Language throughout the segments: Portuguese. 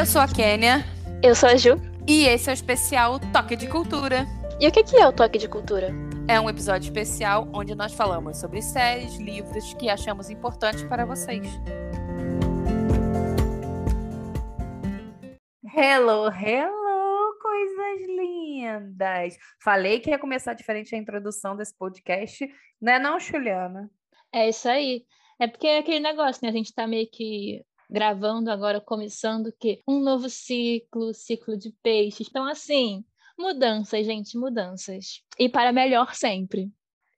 Eu sou a Kênia. Eu sou a Ju. E esse é o especial Toque de Cultura. E o que é o Toque de Cultura? É um episódio especial onde nós falamos sobre séries, livros que achamos importantes para vocês. Hello, hello, coisas lindas! Falei que ia começar diferente a introdução desse podcast, né não, Juliana? É isso aí. É porque é aquele negócio, né? A gente tá meio que gravando agora, começando que um novo ciclo, ciclo de peixes. Então, assim, mudanças, gente, mudanças. E para melhor sempre.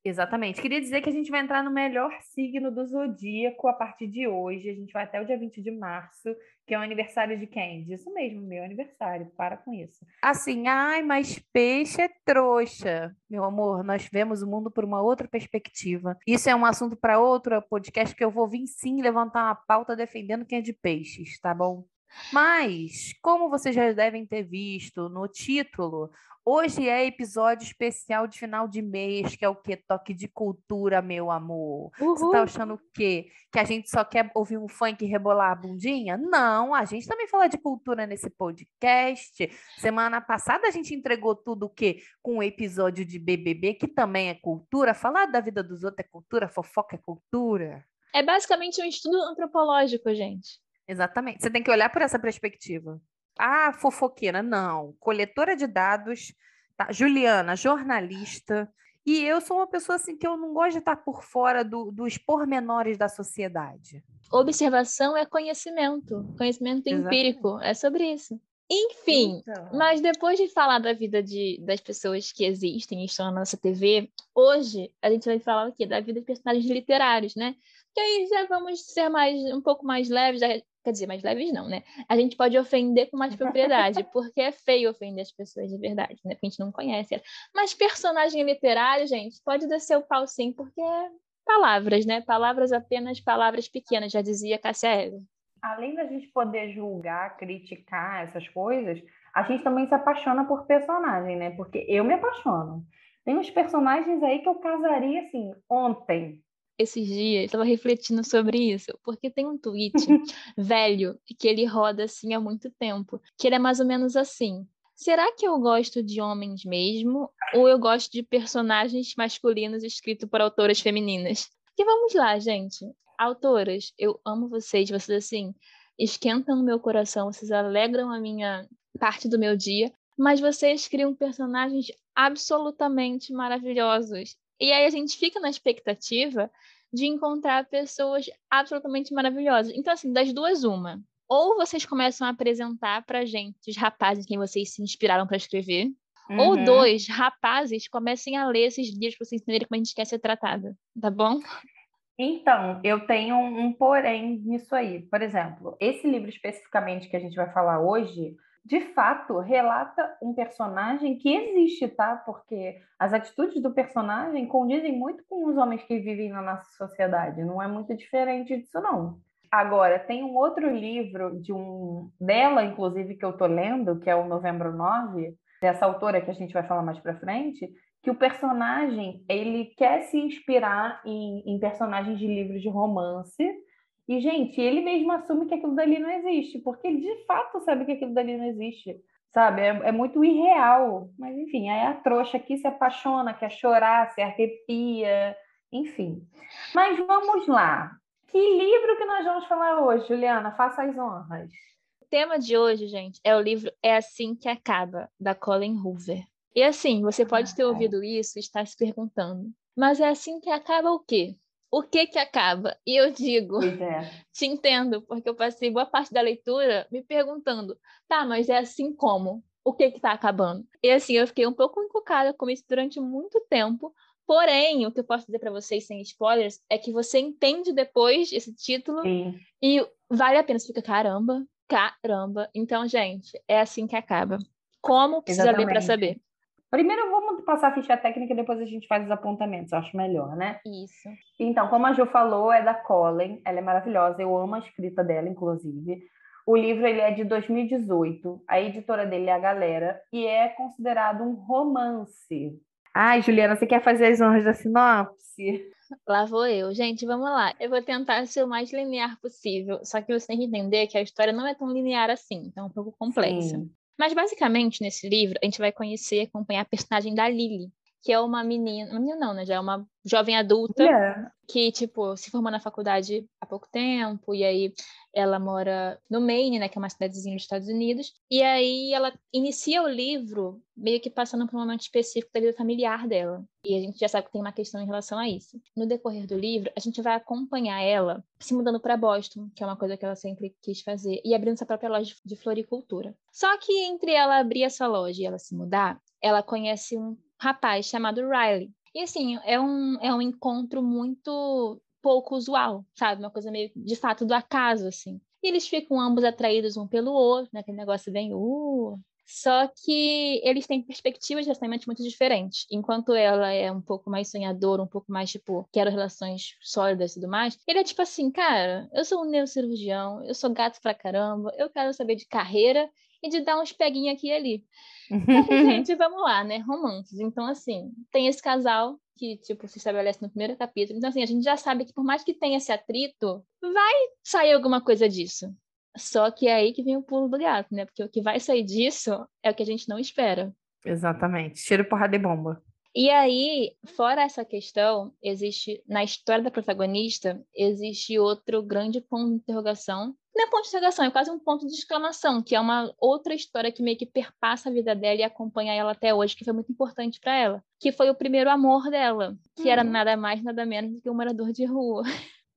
Exatamente. Queria dizer que a gente vai entrar no melhor signo do zodíaco a partir de hoje. A gente vai até o dia 20 de março, que é o aniversário de quem? Isso mesmo, meu aniversário. Para com isso. Assim, ai, mas peixe é trouxa. Meu amor, nós vemos o mundo por uma outra perspectiva. Isso é um assunto para outro podcast que eu vou vir sim levantar uma pauta defendendo quem é de peixes, tá bom? Mas, como vocês já devem ter visto no título, hoje é episódio especial de final de mês, que é o que? Toque de cultura, meu amor. Uhul. Você tá achando o quê? Que a gente só quer ouvir um funk rebolar a bundinha? Não, a gente também fala de cultura nesse podcast. Semana passada a gente entregou tudo o quê? Com um episódio de BBB, que também é cultura. Falar da vida dos outros é cultura, fofoca é cultura. É basicamente um estudo antropológico, gente. Exatamente. Você tem que olhar por essa perspectiva. Ah, fofoqueira, não. Coletora de dados, tá? Juliana, jornalista. E eu sou uma pessoa assim que eu não gosto de estar por fora do, dos pormenores da sociedade. Observação é conhecimento, conhecimento Exatamente. empírico, é sobre isso. Enfim, então. mas depois de falar da vida de, das pessoas que existem e estão na nossa TV, hoje a gente vai falar o quê? Da vida de personagens literários, né? Que aí já vamos ser mais um pouco mais leves, já Quer dizer, mais leves não, né? A gente pode ofender com mais propriedade, porque é feio ofender as pessoas de verdade, né? Porque a gente não conhece elas. Mas personagem literário, gente, pode descer o pau sim, porque é palavras, né? Palavras apenas palavras pequenas, já dizia Cássia Eva. Além da gente poder julgar, criticar essas coisas, a gente também se apaixona por personagem, né? Porque eu me apaixono. Tem uns personagens aí que eu casaria assim ontem, esses dias, estava refletindo sobre isso, porque tem um tweet velho que ele roda assim há muito tempo, que ele é mais ou menos assim. Será que eu gosto de homens mesmo ou eu gosto de personagens masculinos escritos por autoras femininas? E vamos lá, gente. Autoras, eu amo vocês, vocês assim esquentam o meu coração, vocês alegram a minha parte do meu dia, mas vocês criam personagens absolutamente maravilhosos. E aí a gente fica na expectativa de encontrar pessoas absolutamente maravilhosas. Então, assim, das duas, uma. Ou vocês começam a apresentar pra gente os rapazes em quem vocês se inspiraram para escrever. Uhum. Ou dois, rapazes, comecem a ler esses livros para vocês entenderem como a gente quer ser tratada. Tá bom? Então, eu tenho um, um porém nisso aí. Por exemplo, esse livro especificamente que a gente vai falar hoje, de fato relata um personagem que existe, tá? Porque as atitudes do personagem condizem muito com os homens que vivem na nossa sociedade. Não é muito diferente disso, não. Agora, tem um outro livro de um dela, inclusive, que eu tô lendo, que é o Novembro 9, dessa autora que a gente vai falar mais para frente, que o personagem ele quer se inspirar em, em personagens de livros de romance e, gente, ele mesmo assume que aquilo dali não existe, porque ele de fato sabe que aquilo dali não existe, sabe? É, é muito irreal. Mas, enfim, aí a trouxa aqui se apaixona, quer chorar, se arrepia, enfim. Mas vamos lá. Que livro que nós vamos falar hoje, Juliana? Faça as honras. O tema de hoje, gente, é o livro É Assim Que Acaba, da Colin Hoover. E assim, você pode ter ah, é. ouvido isso e estar se perguntando, mas é assim que acaba o quê? o que que acaba? E eu digo, é. te entendo, porque eu passei boa parte da leitura me perguntando, tá, mas é assim como? O que que tá acabando? E assim, eu fiquei um pouco encucada com isso durante muito tempo, porém, o que eu posso dizer para vocês sem spoilers é que você entende depois esse título Sim. e vale a pena, você fica, caramba, caramba. Então, gente, é assim que acaba. Como precisa Exatamente. ler para saber? Primeiro vamos passar a ficha técnica e depois a gente faz os apontamentos, eu acho melhor, né? Isso. Então, como a Ju falou, é da Colin, ela é maravilhosa, eu amo a escrita dela, inclusive. O livro ele é de 2018, a editora dele é a Galera, e é considerado um romance. Ai, Juliana, você quer fazer as honras da sinopse? Lá vou eu. Gente, vamos lá. Eu vou tentar ser o mais linear possível. Só que você tem que entender que a história não é tão linear assim. Então é um pouco complexa. Sim. Mas basicamente, nesse livro, a gente vai conhecer e acompanhar a personagem da Lily, que é uma menina, menina não, né? Já é uma jovem adulta yeah. que, tipo, se formou na faculdade há pouco tempo, e aí ela mora no Maine, né? Que é uma cidadezinha dos Estados Unidos. E aí ela inicia o livro meio que passando por um momento específico da vida familiar dela. E a gente já sabe que tem uma questão em relação a isso. No decorrer do livro, a gente vai acompanhar ela se mudando para Boston, que é uma coisa que ela sempre quis fazer, e abrindo sua própria loja de floricultura. Só que entre ela abrir essa loja e ela se mudar, ela conhece um rapaz chamado Riley. E assim, é um, é um encontro muito pouco usual, sabe? Uma coisa meio de fato do acaso, assim. E eles ficam ambos atraídos um pelo outro, né? Aquele negócio bem, uh, só que eles têm perspectivas relacionamentos muito diferentes. Enquanto ela é um pouco mais sonhadora, um pouco mais, tipo, quero relações sólidas e tudo mais, ele é tipo assim, cara, eu sou um neurocirurgião, eu sou gato pra caramba, eu quero saber de carreira e de dar uns peguinhos aqui e ali. gente, vamos lá, né? Romances. Então, assim, tem esse casal que, tipo, se estabelece no primeiro capítulo. Então, assim, a gente já sabe que por mais que tenha esse atrito, vai sair alguma coisa disso. Só que é aí que vem o pulo do gato, né? Porque o que vai sair disso é o que a gente não espera. Exatamente. Tiro, porrada e bomba. E aí, fora essa questão, existe, na história da protagonista, existe outro grande ponto de interrogação. Não é ponto de interrogação, é quase um ponto de exclamação, que é uma outra história que meio que perpassa a vida dela e acompanha ela até hoje, que foi muito importante para ela. Que foi o primeiro amor dela, que era hum. nada mais, nada menos do que um morador de rua.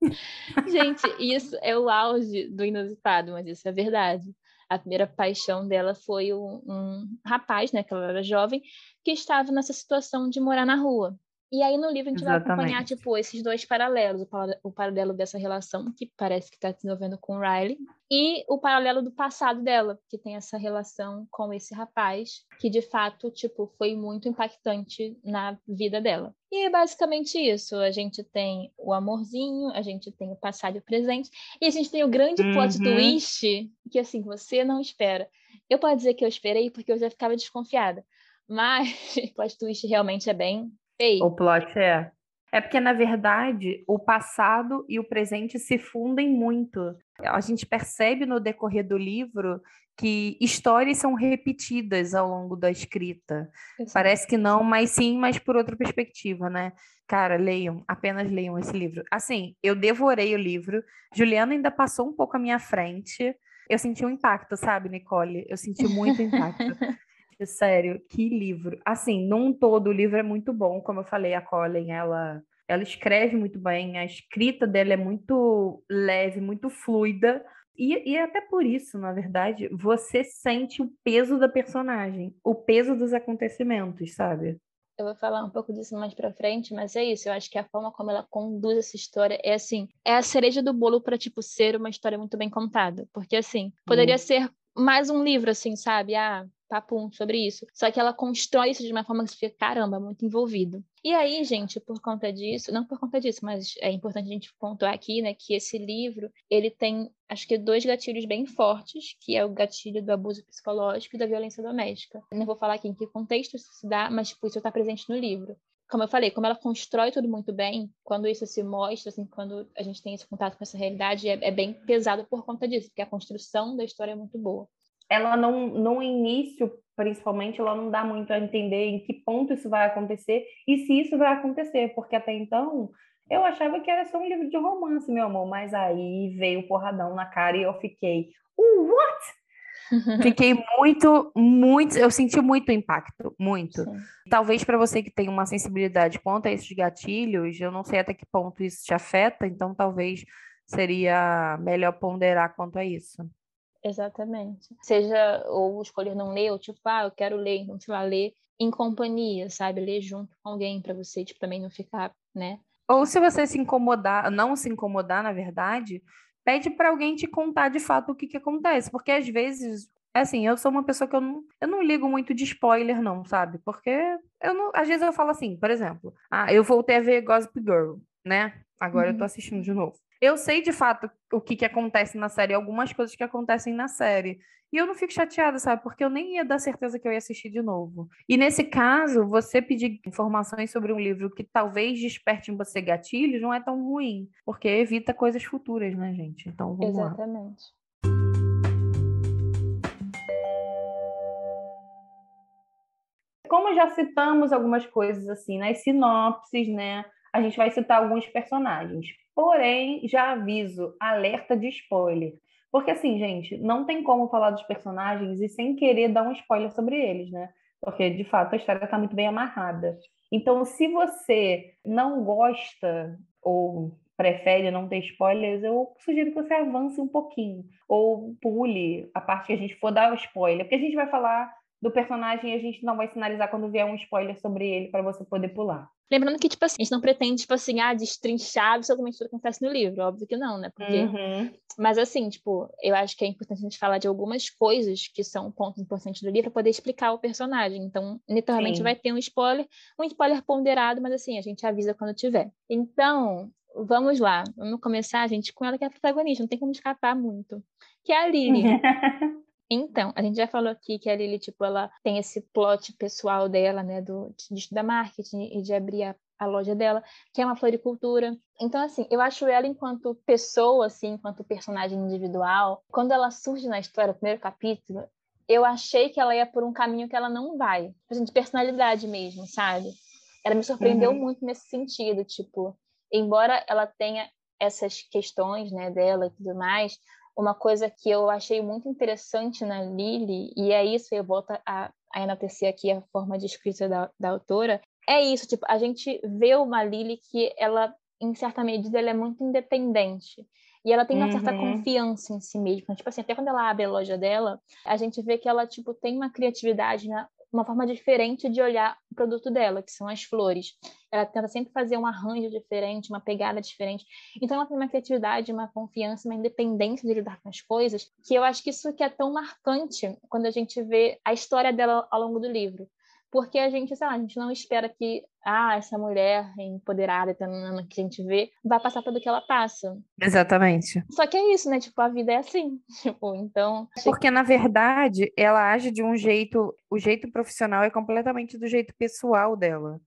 Gente, isso é o auge do inusitado, mas isso é verdade. A primeira paixão dela foi um, um rapaz, né, que ela era jovem, que estava nessa situação de morar na rua. E aí no livro a gente Exatamente. vai acompanhar, tipo, esses dois paralelos, o, o paralelo dessa relação, que parece que está se desenvolvendo com o Riley, e o paralelo do passado dela, que tem essa relação com esse rapaz, que de fato, tipo, foi muito impactante na vida dela. E é basicamente isso. A gente tem o amorzinho, a gente tem o passado e o presente, e a gente tem o grande uhum. plot twist, que assim, você não espera. Eu posso dizer que eu esperei porque eu já ficava desconfiada. Mas o plot twist realmente é bem Ei. O plot é. É porque, na verdade, o passado e o presente se fundem muito. A gente percebe no decorrer do livro que histórias são repetidas ao longo da escrita. Exato. Parece que não, mas sim, mas por outra perspectiva, né? Cara, leiam, apenas leiam esse livro. Assim, eu devorei o livro. Juliana ainda passou um pouco à minha frente. Eu senti um impacto, sabe, Nicole? Eu senti muito impacto. sério, que livro. Assim, num todo, o livro é muito bom. Como eu falei, a Colin, ela, ela escreve muito bem, a escrita dela é muito leve, muito fluida. E, e até por isso, na verdade, você sente o peso da personagem, o peso dos acontecimentos, sabe? Eu vou falar um pouco disso mais pra frente, mas é isso. Eu acho que a forma como ela conduz essa história é assim, é a cereja do bolo para tipo ser uma história muito bem contada, porque assim, poderia hum. ser mais um livro assim, sabe? Ah, papum sobre isso. Só que ela constrói isso de uma forma que você fica, caramba, muito envolvido. E aí, gente, por conta disso, não por conta disso, mas é importante a gente pontuar aqui, né, que esse livro, ele tem, acho que dois gatilhos bem fortes, que é o gatilho do abuso psicológico e da violência doméstica. Não vou falar aqui em que contexto isso se dá, mas, tipo, isso está presente no livro como eu falei, como ela constrói tudo muito bem, quando isso se mostra, assim, quando a gente tem esse contato com essa realidade, é, é, bem pesado por conta disso, porque a construção da história é muito boa ela não, no início, principalmente, ela não dá muito a entender em que ponto isso vai acontecer e se isso vai acontecer, porque até então eu achava que era só um livro de romance, meu amor, mas aí veio o porradão na cara e eu fiquei, uh, what? Fiquei muito, muito, eu senti muito impacto, muito. Sim. Talvez para você que tem uma sensibilidade quanto a esses gatilhos, eu não sei até que ponto isso te afeta, então talvez seria melhor ponderar quanto a isso. Exatamente. Seja ou escolher não ler, ou tipo, ah, eu quero ler, então, sei lá, ler em companhia, sabe? Ler junto com alguém para você, tipo, também não ficar, né? Ou se você se incomodar, não se incomodar, na verdade, pede para alguém te contar de fato o que, que acontece, porque às vezes assim, eu sou uma pessoa que eu não, eu não ligo muito de spoiler, não, sabe? Porque eu não, às vezes eu falo assim, por exemplo, ah, eu voltei a ver Gossip Girl, né? Agora uhum. eu tô uhum. assistindo de novo. Eu sei de fato o que, que acontece na série, algumas coisas que acontecem na série. E eu não fico chateada, sabe? Porque eu nem ia dar certeza que eu ia assistir de novo. E nesse caso, você pedir informações sobre um livro que talvez desperte em você gatilhos não é tão ruim, porque evita coisas futuras, né, gente? Então vamos Exatamente. lá. Como já citamos algumas coisas assim nas sinopses, né? A gente vai citar alguns personagens. Porém, já aviso, alerta de spoiler. Porque assim, gente, não tem como falar dos personagens e sem querer dar um spoiler sobre eles, né? Porque de fato a história está muito bem amarrada. Então, se você não gosta ou prefere não ter spoilers, eu sugiro que você avance um pouquinho ou pule a parte que a gente for dar o spoiler, porque a gente vai falar do personagem e a gente não vai sinalizar quando vier um spoiler sobre ele para você poder pular. Lembrando que, tipo assim, a gente não pretende, tipo assim, ah, destrinchar absolutamente tudo que acontece no livro. Óbvio que não, né? Porque... Uhum. Mas, assim, tipo, eu acho que é importante a gente falar de algumas coisas que são pontos importantes do livro para poder explicar o personagem. Então, literalmente, Sim. vai ter um spoiler, um spoiler ponderado, mas, assim, a gente avisa quando tiver. Então, vamos lá. Vamos começar, gente, com ela que é a protagonista. Não tem como escapar muito. Que é a Lily. Então, a gente já falou aqui que a Lily, tipo, ela tem esse plot pessoal dela, né, do, de estudar marketing e de abrir a, a loja dela, que é uma floricultura. Então, assim, eu acho ela enquanto pessoa, assim, enquanto personagem individual, quando ela surge na história, no primeiro capítulo, eu achei que ela ia por um caminho que ela não vai. Tipo, de personalidade mesmo, sabe? Ela me surpreendeu uhum. muito nesse sentido, tipo, embora ela tenha essas questões, né, dela e tudo mais, uma coisa que eu achei muito interessante na Lily, e é isso, eu volto a, a enaltecer aqui a forma de escrita da, da autora, é isso, tipo, a gente vê uma Lily que ela, em certa medida, ela é muito independente. E ela tem uma uhum. certa confiança em si mesma. Tipo assim, até quando ela abre a loja dela, a gente vê que ela, tipo, tem uma criatividade na, uma forma diferente de olhar o produto dela, que são as flores. Ela tenta sempre fazer um arranjo diferente, uma pegada diferente. Então ela tem uma criatividade, uma confiança, uma independência de lidar com as coisas, que eu acho que isso que é tão marcante quando a gente vê a história dela ao longo do livro porque a gente, sei lá, a gente não espera que ah, essa mulher empoderada que a gente vê vai passar tudo que ela passa. Exatamente. Só que é isso, né? Tipo, a vida é assim. Tipo, então. Porque, na verdade, ela age de um jeito. O jeito profissional é completamente do jeito pessoal dela.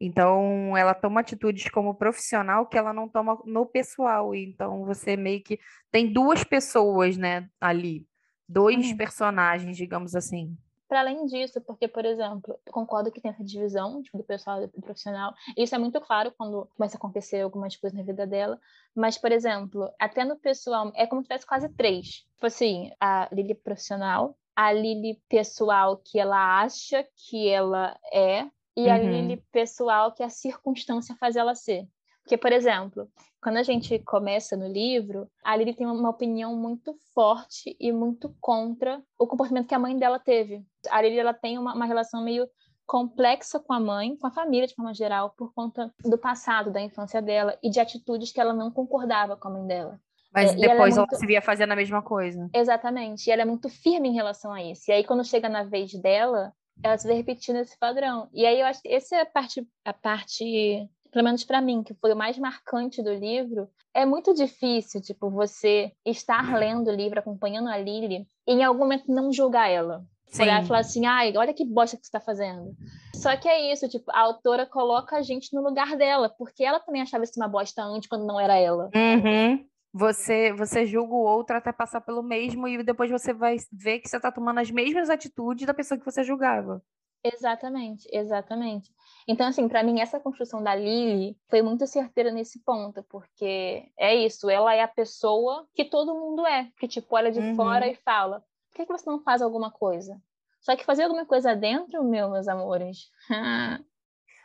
Então, ela toma atitudes como profissional que ela não toma no pessoal. Então, você meio que tem duas pessoas, né, ali. Dois uhum. personagens, digamos assim para além disso, porque, por exemplo, concordo que tem essa divisão tipo, do pessoal e do profissional. Isso é muito claro quando começa a acontecer algumas coisas na vida dela. Mas, por exemplo, até no pessoal, é como se tivesse quase três. Tipo assim, a Lili profissional, a Lili pessoal que ela acha que ela é, e uhum. a Lili pessoal que a circunstância faz ela ser. Porque, por exemplo, quando a gente começa no livro, a Lily tem uma opinião muito forte e muito contra o comportamento que a mãe dela teve. A Lily ela tem uma, uma relação meio complexa com a mãe, com a família de forma geral, por conta do passado, da infância dela e de atitudes que ela não concordava com a mãe dela. Mas é, depois ela, é muito... ela, se via fazendo a mesma coisa. Exatamente. E ela é muito firme em relação a isso. E aí, quando chega na vez dela, ela se vê repetindo esse padrão. E aí, eu acho que essa é a parte, a parte pelo menos para mim, que foi o mais marcante do livro, é muito difícil, tipo, você estar lendo o livro, acompanhando a Lily, e em algum momento não julgar ela. Sim. Olhar e falar assim, ai, olha que bosta que você está fazendo. Só que é isso, tipo, a autora coloca a gente no lugar dela, porque ela também achava isso uma bosta antes, quando não era ela. Uhum. Você, você julga o outro até passar pelo mesmo e depois você vai ver que você está tomando as mesmas atitudes da pessoa que você julgava. Exatamente, exatamente. Então, assim, para mim, essa construção da Lily foi muito certeira nesse ponto, porque é isso, ela é a pessoa que todo mundo é, que, tipo, olha de uhum. fora e fala: por que, que você não faz alguma coisa? Só que fazer alguma coisa dentro, meu, meus amores.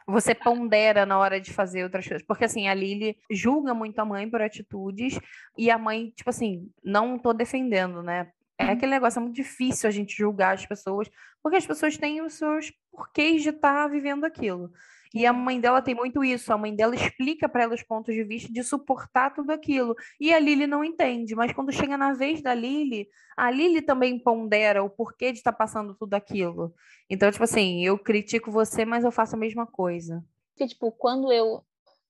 você pondera na hora de fazer outras coisas. Porque, assim, a Lily julga muito a mãe por atitudes e a mãe, tipo assim, não tô defendendo, né? É aquele negócio, é muito difícil a gente julgar as pessoas, porque as pessoas têm os seus porquês de estar tá vivendo aquilo. E a mãe dela tem muito isso. A mãe dela explica para ela os pontos de vista de suportar tudo aquilo. E a Lily não entende. Mas quando chega na vez da Lily, a Lily também pondera o porquê de estar tá passando tudo aquilo. Então, tipo assim, eu critico você, mas eu faço a mesma coisa. Porque, tipo, quando eu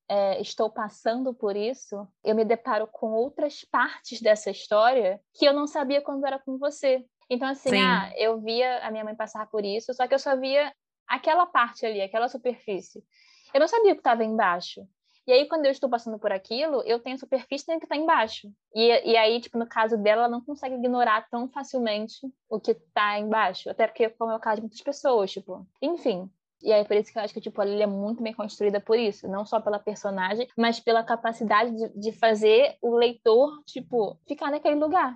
é, estou passando por isso, eu me deparo com outras partes dessa história que eu não sabia quando era com você. Então, assim, ah, eu via a minha mãe passar por isso, só que eu só via aquela parte ali, aquela superfície. Eu não sabia o que estava embaixo. E aí, quando eu estou passando por aquilo, eu tenho a superfície que está embaixo. E, e aí, tipo, no caso dela, ela não consegue ignorar tão facilmente o que está embaixo. Até porque, como é o caso de muitas pessoas, tipo. Enfim, e aí, por isso que eu acho que tipo, a Lily é muito bem construída por isso. Não só pela personagem, mas pela capacidade de, de fazer o leitor, tipo, ficar naquele lugar.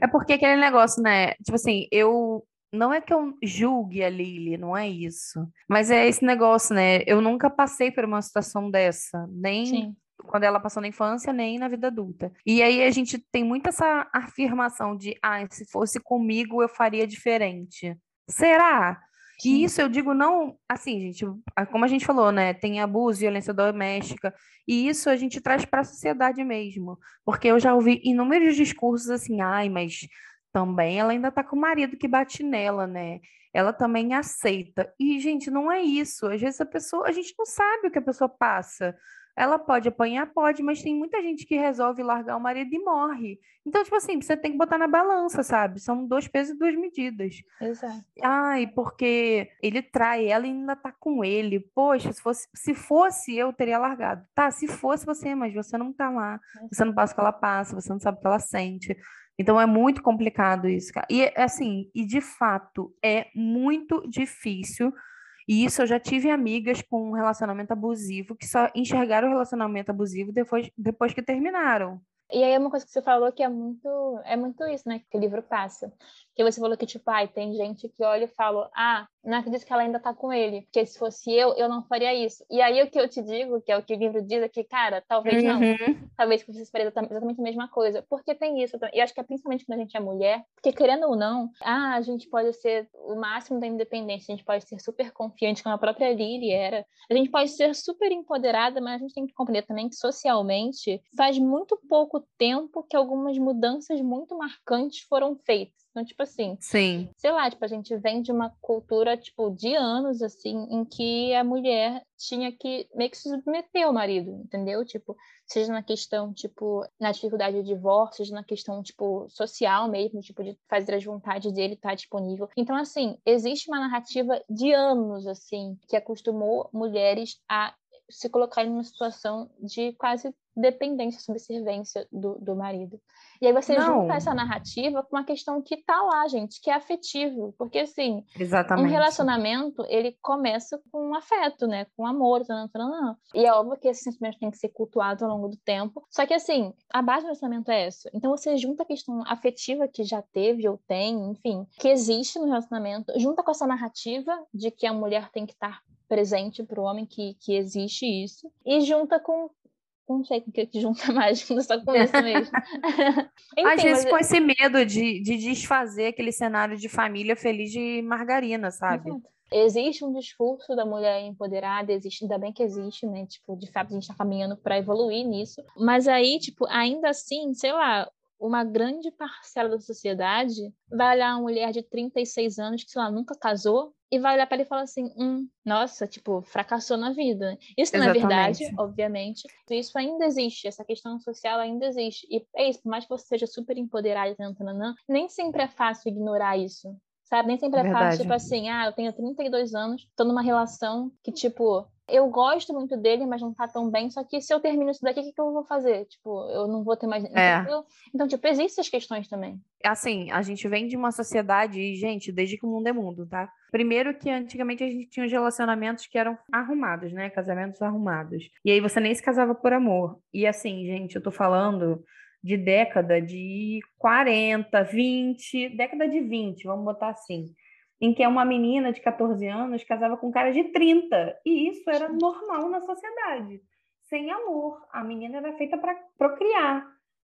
É porque aquele negócio, né? Tipo assim, eu. Não é que eu julgue a Lily, não é isso. Mas é esse negócio, né? Eu nunca passei por uma situação dessa. Nem Sim. quando ela passou na infância, nem na vida adulta. E aí a gente tem muito essa afirmação de, ah, se fosse comigo eu faria diferente. Será? E isso eu digo não, assim, gente, como a gente falou, né? Tem abuso, violência doméstica, e isso a gente traz para a sociedade mesmo. Porque eu já ouvi inúmeros discursos assim, ai, mas também ela ainda tá com o marido que bate nela, né? Ela também aceita. E, gente, não é isso. Às vezes a pessoa, a gente não sabe o que a pessoa passa. Ela pode apanhar, pode, mas tem muita gente que resolve largar o marido e morre. Então, tipo assim, você tem que botar na balança, sabe? São dois pesos e duas medidas. Exato. Ai, porque ele trai ela e ainda tá com ele. Poxa, se fosse, se fosse eu, teria largado. Tá, se fosse você, mas você não tá lá. Você não passa o que ela passa, você não sabe o que ela sente. Então é muito complicado isso, cara. E assim, e de fato é muito difícil e isso eu já tive amigas com um relacionamento abusivo que só enxergaram o relacionamento abusivo depois, depois que terminaram. E aí é uma coisa que você falou que é muito, é muito isso, né, que o livro passa. Que você falou que, tipo, ai, tem gente que olha e fala, ah, não acredito que ela ainda tá com ele, porque se fosse eu, eu não faria isso. E aí o que eu te digo, que é o que o livro diz, é que, cara, talvez não. Uhum. Talvez você faria exatamente a mesma coisa. Porque tem isso. E acho que é principalmente quando a gente é mulher, porque querendo ou não, ah, a gente pode ser o máximo da independência, a gente pode ser super confiante, como a própria Lily era. A gente pode ser super empoderada, mas a gente tem que compreender também que socialmente faz muito pouco tempo que algumas mudanças muito marcantes foram feitas. Então, tipo assim, Sim. sei lá, tipo, a gente vem de uma cultura, tipo, de anos, assim, em que a mulher tinha que meio que se submeter ao marido, entendeu? Tipo, seja na questão, tipo, na dificuldade de divórcio, seja na questão, tipo, social mesmo, tipo, de fazer as vontades dele estar tá disponível. Então, assim, existe uma narrativa de anos, assim, que acostumou mulheres a se colocarem numa situação de quase dependência, subservência do, do marido. E aí você Não. junta essa narrativa com uma questão que tá lá, gente, que é afetivo. Porque, assim, Exatamente. um relacionamento, ele começa com um afeto, né? Com amor, não, não, não. E é óbvio que esse sentimento tem que ser cultuado ao longo do tempo. Só que, assim, a base do relacionamento é essa. Então você junta a questão afetiva que já teve ou tem, enfim, que existe no relacionamento, junta com essa narrativa de que a mulher tem que estar presente para o homem que, que existe isso, e junta com não sei com o que, que junta mais, só com isso mesmo. Enfim, Às vezes mas... com esse medo de, de desfazer aquele cenário de família feliz de margarina, sabe? Exato. Existe um discurso da mulher empoderada, existe, ainda bem que existe, né? Tipo, de fato, a gente está caminhando para evoluir nisso. Mas aí, tipo, ainda assim, sei lá, uma grande parcela da sociedade vai olhar uma mulher de 36 anos que, sei lá, nunca casou e vai olhar para ele e falar assim: hum, nossa, tipo, fracassou na vida. Isso não Exatamente. é verdade, obviamente. Isso ainda existe, essa questão social ainda existe. E é isso, por mais que você seja super empoderada, nem sempre é fácil ignorar isso. Sabe? Nem sempre é, é fácil, tipo assim, ah, eu tenho 32 anos, tô numa relação que, tipo, eu gosto muito dele, mas não tá tão bem. Só que se eu termino isso daqui, o que, que eu vou fazer? Tipo, eu não vou ter mais. É. Então, tipo, existem essas questões também. Assim, a gente vem de uma sociedade, gente, desde que o mundo é mundo, tá? Primeiro que antigamente a gente tinha os relacionamentos que eram arrumados, né? Casamentos arrumados. E aí você nem se casava por amor. E assim, gente, eu tô falando de década de 40, 20, década de 20, vamos botar assim em que uma menina de 14 anos casava com um cara de 30. E isso era normal na sociedade. Sem amor. A menina era feita para procriar.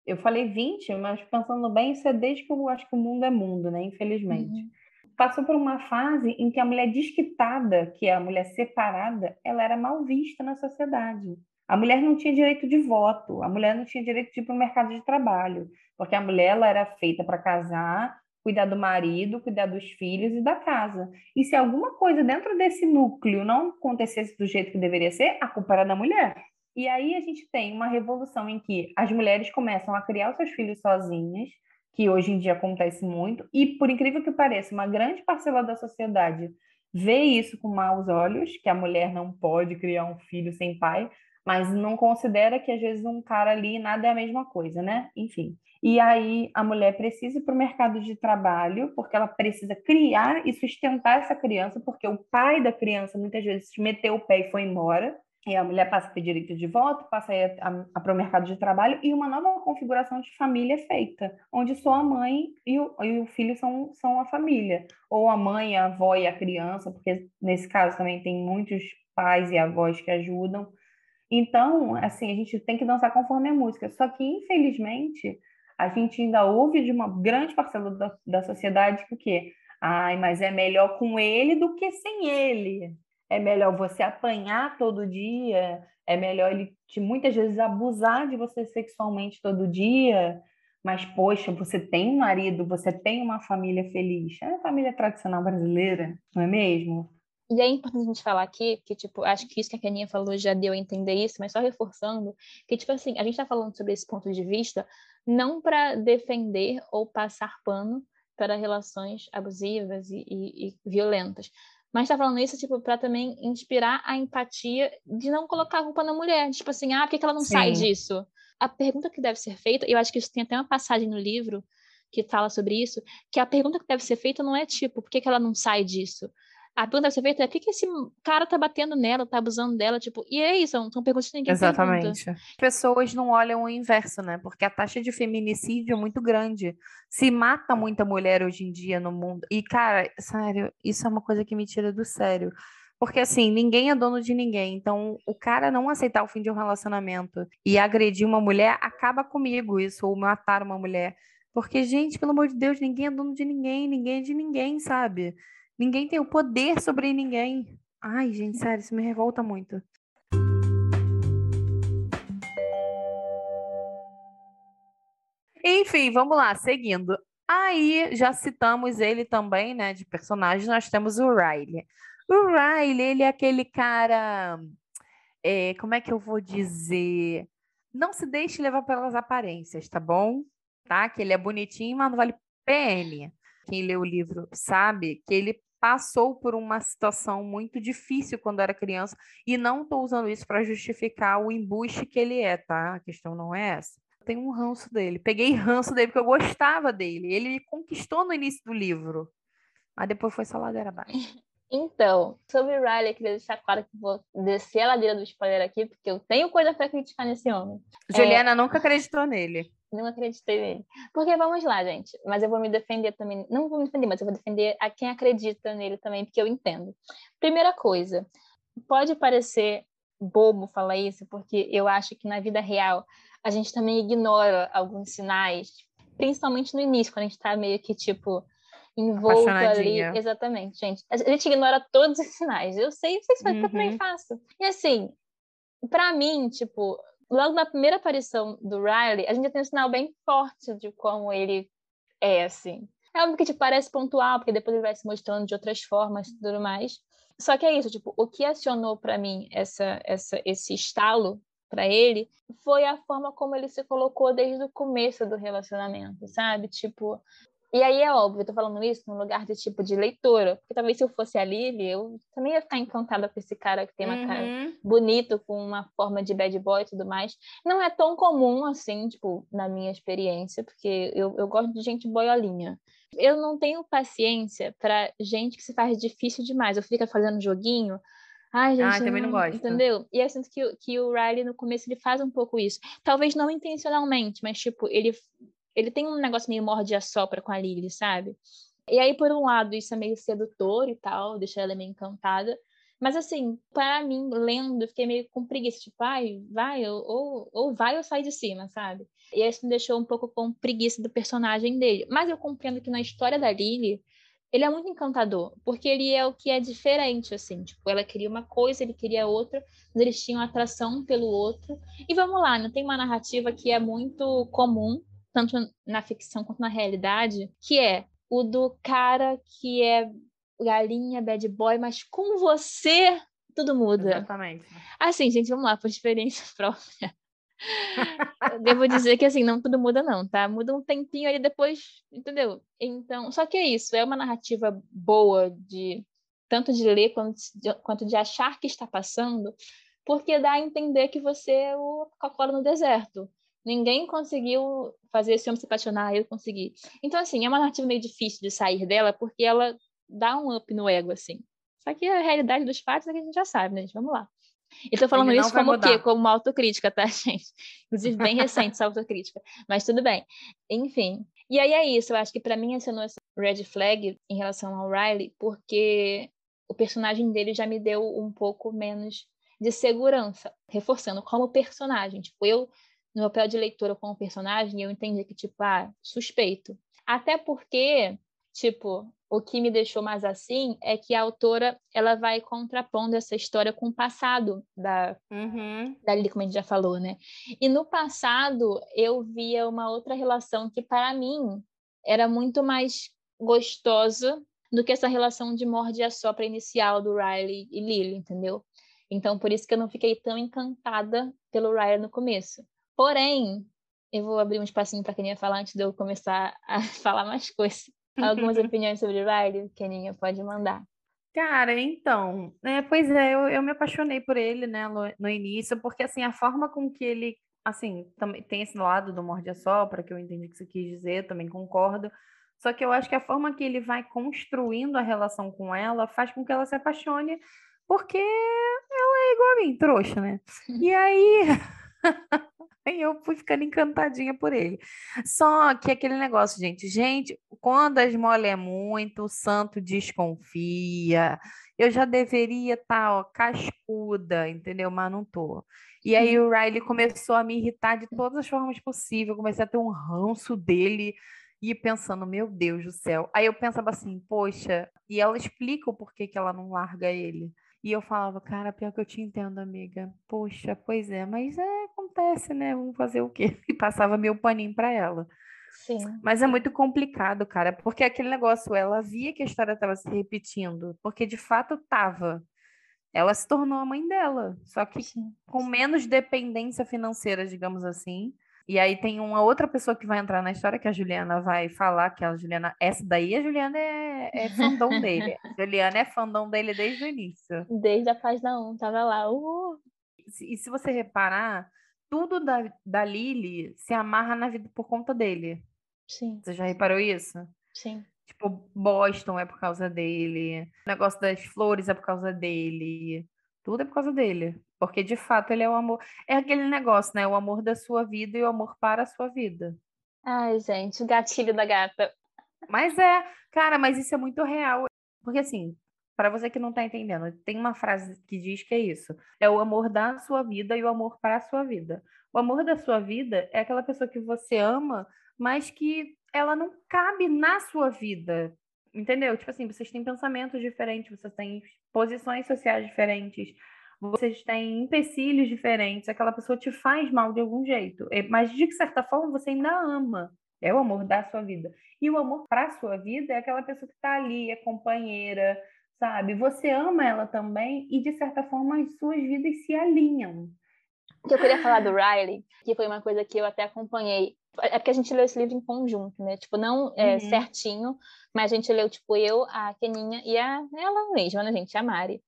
Eu falei 20, mas pensando bem, isso é desde que eu acho que o mundo é mundo, né? Infelizmente. Uhum. Passou por uma fase em que a mulher desquitada, que é a mulher separada, ela era mal vista na sociedade. A mulher não tinha direito de voto, a mulher não tinha direito de ir para o mercado de trabalho, porque a mulher ela era feita para casar, cuidar do marido, cuidar dos filhos e da casa. E se alguma coisa dentro desse núcleo não acontecesse do jeito que deveria ser, a culpa era da mulher. E aí a gente tem uma revolução em que as mulheres começam a criar os seus filhos sozinhas, que hoje em dia acontece muito, e por incrível que pareça, uma grande parcela da sociedade vê isso com maus olhos, que a mulher não pode criar um filho sem pai, mas não considera que às vezes um cara ali nada é a mesma coisa, né? Enfim. E aí a mulher precisa ir para o mercado de trabalho, porque ela precisa criar e sustentar essa criança, porque o pai da criança muitas vezes meteu o pé e foi embora. E a mulher passa a ter direito de voto, passa a ir para o mercado de trabalho e uma nova configuração de família é feita, onde só a mãe e o, e o filho são, são a família. Ou a mãe, a avó e a criança, porque nesse caso também tem muitos pais e avós que ajudam. Então, assim, a gente tem que dançar conforme a música. Só que, infelizmente, a gente ainda ouve de uma grande parcela da, da sociedade que o quê? Ai, mas é melhor com ele do que sem ele. É melhor você apanhar todo dia, é melhor ele te, muitas vezes abusar de você sexualmente todo dia, mas poxa, você tem um marido, você tem uma família feliz. É a família tradicional brasileira, não é mesmo? E é importante a gente falar aqui, que, tipo, acho que isso que a Keninha falou já deu a entender isso, mas só reforçando, que, tipo assim, a gente está falando sobre esse ponto de vista não para defender ou passar pano para relações abusivas e, e, e violentas, mas está falando isso, tipo, para também inspirar a empatia de não colocar a culpa na mulher, tipo assim, ah, por que, que ela não Sim. sai disso? A pergunta que deve ser feita, eu acho que isso tem até uma passagem no livro que fala sobre isso, que a pergunta que deve ser feita não é tipo, por que, que ela não sai disso? A deve ser feita é por que, que esse cara tá batendo nela, tá abusando dela, tipo, e é isso, são perguntas que ninguém Exatamente. Pergunta. Pessoas não olham o inverso, né? Porque a taxa de feminicídio é muito grande. Se mata muita mulher hoje em dia no mundo. E, cara, sério, isso é uma coisa que me tira do sério. Porque, assim, ninguém é dono de ninguém. Então, o cara não aceitar o fim de um relacionamento e agredir uma mulher, acaba comigo isso, ou matar uma mulher. Porque, gente, pelo amor de Deus, ninguém é dono de ninguém, ninguém é de ninguém, sabe? Ninguém tem o poder sobre ninguém. Ai, gente, sério, isso me revolta muito. Enfim, vamos lá, seguindo. Aí já citamos ele também, né, de personagem, nós temos o Riley. O Riley, ele é aquele cara, é, como é que eu vou dizer? Não se deixe levar pelas aparências, tá bom? Tá? Que ele é bonitinho, mas não vale PN. Quem lê o livro sabe que ele passou por uma situação muito difícil quando era criança e não estou usando isso para justificar o embuste que ele é, tá? A questão não é essa. Eu tenho um ranço dele. Peguei ranço dele porque eu gostava dele. Ele me conquistou no início do livro. Mas depois foi só ladeira abaixo. Então, sobre o Riley, eu queria deixar claro que vou descer a ladeira do spoiler aqui, porque eu tenho coisa para criticar nesse homem. Juliana é... nunca acreditou nele não acreditei nele. Porque vamos lá, gente. Mas eu vou me defender também. Não vou me defender, mas eu vou defender a quem acredita nele também, porque eu entendo. Primeira coisa, pode parecer bobo falar isso, porque eu acho que na vida real a gente também ignora alguns sinais, principalmente no início, quando a gente tá meio que tipo envolto ali. Exatamente, gente. A gente ignora todos os sinais. Eu sei, vocês fazem, uhum. eu também faço. E assim, para mim, tipo, logo na primeira aparição do Riley, a gente já tem um sinal bem forte de como ele é, assim. É óbvio que tipo, parece pontual, porque depois ele vai se mostrando de outras formas e tudo mais. Só que é isso, tipo, o que acionou para mim essa, essa, esse estalo para ele foi a forma como ele se colocou desde o começo do relacionamento, sabe? Tipo, e aí é óbvio, eu tô falando isso no lugar de tipo de leitora, porque talvez se eu fosse a Lily, eu também ia ficar encantada com esse cara que tem uma uhum. cara bonito, com uma forma de bad boy e tudo mais. Não é tão comum assim, tipo, na minha experiência, porque eu, eu gosto de gente boiolinha. Eu não tenho paciência para gente que se faz difícil demais. Eu fico fazendo joguinho, Ai, gente, ah, também não, não gosto. Entendeu? E eu sinto que, que o Riley, no começo, ele faz um pouco isso. Talvez não intencionalmente, mas, tipo, ele ele tem um negócio meio morde a sopra com a Lily, sabe? E aí, por um lado, isso é meio sedutor e tal, deixa ela meio encantada. Mas, assim, para mim, lendo, eu fiquei meio com preguiça, tipo, ai, vai, ou, ou vai ou sai de cima, sabe? E isso me deixou um pouco com preguiça do personagem dele. Mas eu compreendo que na história da Lily, ele é muito encantador, porque ele é o que é diferente, assim, tipo, ela queria uma coisa, ele queria outra, mas eles tinham atração pelo outro. E vamos lá, não tem uma narrativa que é muito comum tanto na ficção quanto na realidade, que é o do cara que é galinha, bad boy, mas com você tudo muda. Exatamente. Assim, gente, vamos lá, por experiência própria. Devo dizer que assim, não tudo muda, não, tá? Muda um tempinho ali depois, entendeu? Então, só que é isso, é uma narrativa boa de tanto de ler quanto de, quanto de achar que está passando, porque dá a entender que você é o Coca-Cola no deserto. Ninguém conseguiu fazer esse homem se apaixonar, eu consegui. Então, assim, é uma narrativa meio difícil de sair dela, porque ela dá um up no ego, assim. Só que a realidade dos fatos é que a gente já sabe, né, gente? Vamos lá. E tô falando isso como o quê? Como uma autocrítica, tá, gente? Inclusive, bem recente essa autocrítica. Mas tudo bem. Enfim. E aí é isso. Eu acho que para mim assinou essa red flag em relação ao Riley, porque o personagem dele já me deu um pouco menos de segurança, reforçando como personagem. Tipo, eu, no papel de leitora como personagem, eu entendi que, tipo, ah, suspeito. Até porque, tipo, o que me deixou mais assim é que a autora ela vai contrapondo essa história com o passado da, uhum. da Lili, como a gente já falou, né? E no passado eu via uma outra relação que para mim era muito mais gostosa do que essa relação de morde a sopra inicial do Riley e Lily, entendeu? Então por isso que eu não fiquei tão encantada pelo Riley no começo. Porém, eu vou abrir um espacinho para quem ia falar antes de eu começar a falar mais coisas algumas opiniões sobre Riley, Keninha, pode mandar. Cara, então, é, pois é, eu, eu me apaixonei por ele, né, no, no, início, porque, assim, a forma com que ele, assim, também tem esse lado do morde a sopra, que eu entendi que você quis dizer, também concordo, só que eu acho que a forma que ele vai construindo a relação com ela faz com que ela se apaixone, porque ela é igual a mim, trouxa, né? E aí... E eu fui ficando encantadinha por ele. Só que aquele negócio, gente, gente, quando a esmola é muito, o santo desconfia. Eu já deveria estar, tá, cascuda, entendeu? Mas não tô. E aí o Riley começou a me irritar de todas as formas possíveis. Eu comecei a ter um ranço dele e pensando, meu Deus do céu. Aí eu pensava assim, poxa, e ela explica o porquê que ela não larga ele. E eu falava, cara, pior que eu te entendo, amiga. Poxa, pois é, mas é, acontece, né? Vamos fazer o quê? E passava meu paninho para ela. Sim. Mas é muito complicado, cara, porque aquele negócio, ela via que a história estava se repetindo, porque de fato estava. Ela se tornou a mãe dela, só que Sim. com menos dependência financeira, digamos assim. E aí tem uma outra pessoa que vai entrar na história, que a Juliana vai falar, que a Juliana, essa daí a Juliana é, é fandom dele. A Juliana é fandom dele desde o início. Desde a página 1, tava lá. Uh! E se você reparar, tudo da, da Lily se amarra na vida por conta dele. Sim. Você já reparou isso? Sim. Tipo, Boston é por causa dele, o negócio das flores é por causa dele, tudo é por causa dele. Porque de fato ele é o amor. É aquele negócio, né? O amor da sua vida e o amor para a sua vida. Ai, gente, o gatilho da gata. Mas é, cara, mas isso é muito real. Porque assim, para você que não tá entendendo, tem uma frase que diz que é isso: é o amor da sua vida e o amor para a sua vida. O amor da sua vida é aquela pessoa que você ama, mas que ela não cabe na sua vida. Entendeu? Tipo assim, vocês têm pensamentos diferentes, vocês têm posições sociais diferentes, vocês têm empecilhos diferentes, aquela pessoa te faz mal de algum jeito, é, mas de certa forma você ainda ama. É o amor da sua vida. E o amor para sua vida é aquela pessoa que está ali, é companheira, sabe? Você ama ela também e, de certa forma, as suas vidas se alinham. Que eu queria falar do Riley, que foi uma coisa que eu até acompanhei. É porque a gente leu esse livro em conjunto, né? Tipo, não é, uhum. certinho, mas a gente leu, tipo, eu, a Keninha e a ela mesma, né, gente? A Mari.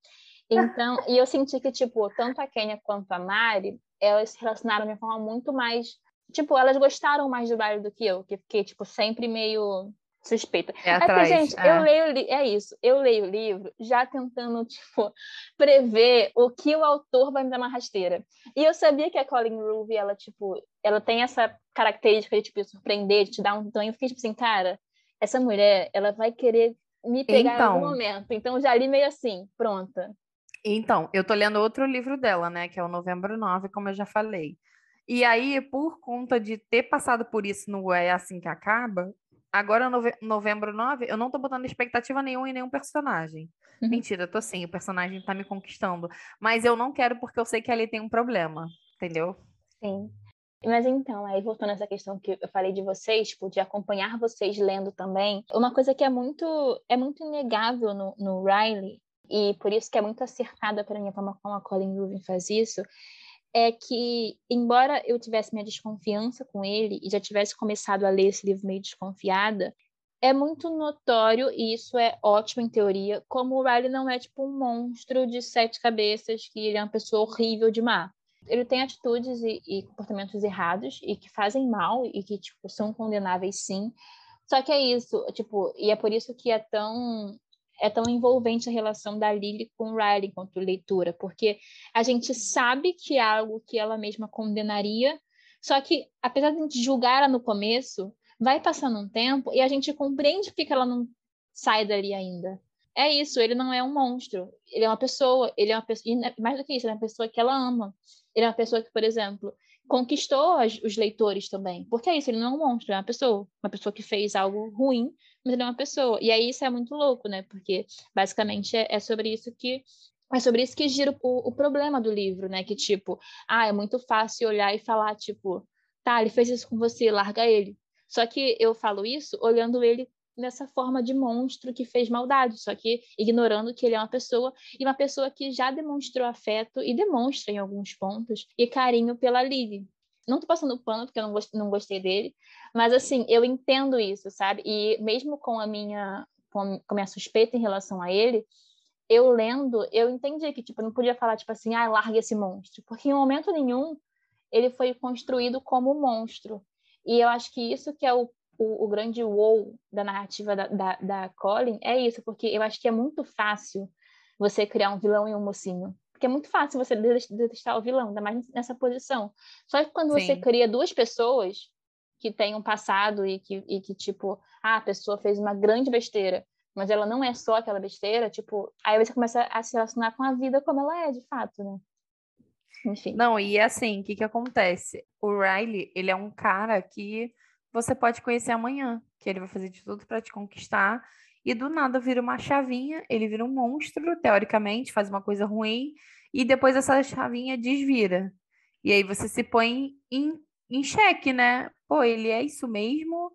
Então, e eu senti que, tipo, tanto a Kenya quanto a Mari, elas se relacionaram de uma forma muito mais. Tipo, elas gostaram mais do baile do que eu, que fiquei, tipo, sempre meio suspeita. É, atrás, é porque, gente, é. eu leio, é isso, eu leio o livro já tentando, tipo, prever o que o autor vai me dar uma rasteira. E eu sabia que a Colin Ruby, ela, tipo, ela tem essa característica de, tipo, surpreender, de te dar um tom. Eu fiquei, tipo assim, cara, essa mulher, ela vai querer me pegar então... em algum então. momento. Então, já li meio assim, pronta. Então, eu tô lendo outro livro dela, né, que é o Novembro 9, como eu já falei. E aí, por conta de ter passado por isso no É Assim Que Acaba, agora nove... Novembro 9, eu não tô botando expectativa nenhuma em nenhum personagem. Uhum. Mentira, eu tô sim, o personagem tá me conquistando. Mas eu não quero porque eu sei que ali tem um problema, entendeu? Sim. Mas então, aí voltando a essa questão que eu falei de vocês, tipo, de acompanhar vocês lendo também, uma coisa que é muito, é muito inegável no, no Riley e por isso que é muito acertada para mim a forma como a Colin Rubin faz isso, é que, embora eu tivesse minha desconfiança com ele e já tivesse começado a ler esse livro meio desconfiada, é muito notório, e isso é ótimo em teoria, como o Riley não é tipo um monstro de sete cabeças, que ele é uma pessoa horrível de má. Ele tem atitudes e, e comportamentos errados e que fazem mal e que tipo são condenáveis sim. Só que é isso, tipo, e é por isso que é tão é tão envolvente a relação da Lily com o Riley enquanto leitura, porque a gente sabe que é algo que ela mesma condenaria, só que apesar de a gente julgar ela no começo, vai passando um tempo e a gente compreende que ela não sai dali ainda. É isso, ele não é um monstro, ele é uma pessoa, ele é uma pessoa, e mais do que isso, ele é uma pessoa que ela ama. Ele é uma pessoa que, por exemplo, conquistou os leitores também. Porque é isso, ele não é um monstro, é uma pessoa. Uma pessoa que fez algo ruim, mas ele é uma pessoa. E aí isso é muito louco, né? Porque basicamente é, é sobre isso que é sobre isso que gira o, o, problema do livro, né? Que tipo, ah, é muito fácil olhar e falar, tipo, tá, ele fez isso com você, larga ele. Só que eu falo isso olhando ele nessa forma de monstro que fez maldade, só que ignorando que ele é uma pessoa e uma pessoa que já demonstrou afeto e demonstra em alguns pontos e carinho pela Lily. Não tô passando pano porque eu não gostei, não gostei dele, mas assim, eu entendo isso, sabe? E mesmo com a minha com a minha suspeita em relação a ele, eu lendo, eu entendi que tipo, eu não podia falar tipo assim, ah, larga esse monstro, porque em momento nenhum ele foi construído como monstro. E eu acho que isso que é o, o, o grande wow da narrativa da, da, da Colin, é isso, porque eu acho que é muito fácil você criar um vilão e um mocinho. Porque é muito fácil você detestar o vilão, ainda mais nessa posição. Só que quando Sim. você cria duas pessoas que têm um passado e que, e que, tipo, ah, a pessoa fez uma grande besteira, mas ela não é só aquela besteira, tipo, aí você começa a se relacionar com a vida como ela é, de fato, né? Enfim. Não, e assim, o que que acontece? O Riley, ele é um cara que você pode conhecer amanhã, que ele vai fazer de tudo para te conquistar, e do nada vira uma chavinha, ele vira um monstro, teoricamente, faz uma coisa ruim, e depois essa chavinha desvira. E aí você se põe em, em xeque, né? Pô, ele é isso mesmo?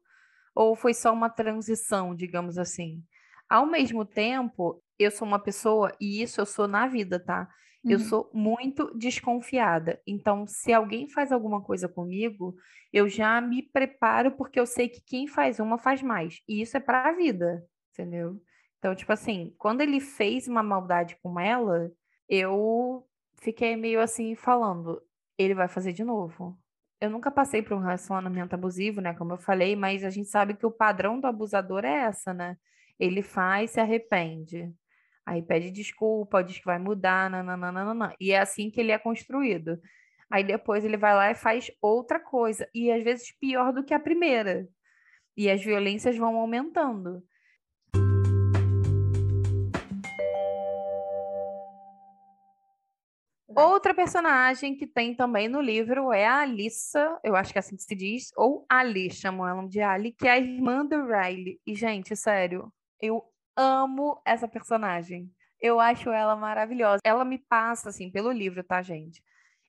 Ou foi só uma transição, digamos assim? Ao mesmo tempo, eu sou uma pessoa, e isso eu sou na vida, tá? Eu uhum. sou muito desconfiada. Então, se alguém faz alguma coisa comigo, eu já me preparo porque eu sei que quem faz uma faz mais. E isso é para a vida, entendeu? Então, tipo assim, quando ele fez uma maldade com ela, eu fiquei meio assim falando, ele vai fazer de novo. Eu nunca passei por um relacionamento abusivo, né, como eu falei, mas a gente sabe que o padrão do abusador é essa, né? Ele faz, se arrepende. Aí pede desculpa, diz que vai mudar, nananana. E é assim que ele é construído. Aí depois ele vai lá e faz outra coisa. E às vezes pior do que a primeira. E as violências vão aumentando. Outra personagem que tem também no livro é a Alissa, eu acho que é assim que se diz, ou Ali, chamam ela de Ali, que é a irmã do Riley. E, gente, sério, eu amo essa personagem. Eu acho ela maravilhosa. Ela me passa, assim, pelo livro, tá, gente?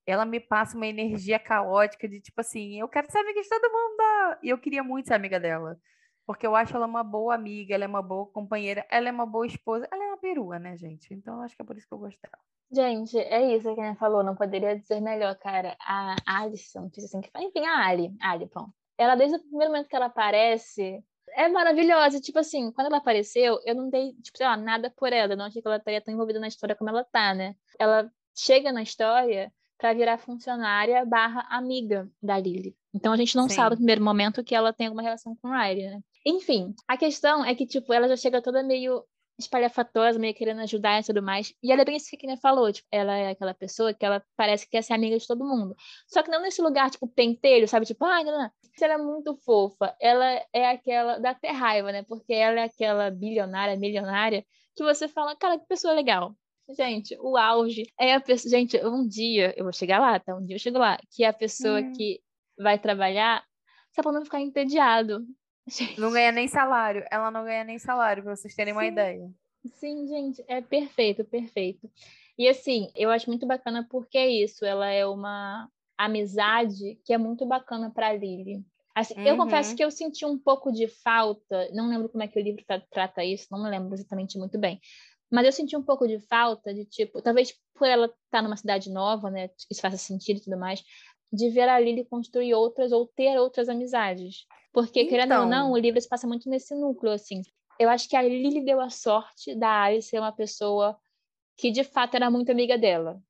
Ela me passa uma energia caótica de tipo assim, eu quero ser amiga de todo mundo. E eu queria muito ser amiga dela. Porque eu acho ela uma boa amiga, ela é uma boa companheira, ela é uma boa esposa, ela é uma perua, né, gente? Então acho que é por isso que eu gosto dela. Gente, é isso que a falou, não poderia dizer melhor, cara. A Alison, não sei assim que. Enfim, a Ali, Ali, pronto. Ela, desde o primeiro momento que ela aparece, é maravilhosa. Tipo assim, quando ela apareceu, eu não dei, tipo, sei lá, nada por ela. Eu não achei que ela estaria tão envolvida na história como ela tá, né? Ela chega na história para virar funcionária barra amiga da Lily. Então a gente não Sim. sabe no primeiro momento que ela tem alguma relação com o Riley, né? Enfim, a questão é que, tipo, ela já chega toda meio espalhafatosa, meio querendo ajudar e tudo mais. E ela é bem isso que a Kine falou, tipo, ela é aquela pessoa que ela parece que quer ser amiga de todo mundo. Só que não nesse lugar, tipo, pentelho, sabe? Tipo, ai, ah, não, não. Ela é muito fofa. Ela é aquela, dá até raiva, né? Porque ela é aquela bilionária, milionária, que você fala, cara, que pessoa legal. Gente, o auge é a pessoa. Gente, um dia, eu vou chegar lá, tá? Um dia eu chego lá, que é a pessoa hum. que vai trabalhar só pra não ficar entediado. Gente. Não ganha nem salário. Ela não ganha nem salário, para vocês terem Sim. uma ideia. Sim, gente, é perfeito, perfeito. E assim, eu acho muito bacana porque é isso, ela é uma amizade que é muito bacana para Lily. Assim, uhum. Eu confesso que eu senti um pouco de falta, não lembro como é que o livro trata isso, não me lembro exatamente muito bem. Mas eu senti um pouco de falta de, tipo, talvez por ela estar tá numa cidade nova, né? Isso faça sentido e tudo mais, de ver a Lily construir outras ou ter outras amizades. Porque, então... querendo ou não, então. o livro se passa muito nesse núcleo, assim. Eu acho que a Lily deu a sorte da Alice ser uma pessoa que, de fato, era muito amiga dela.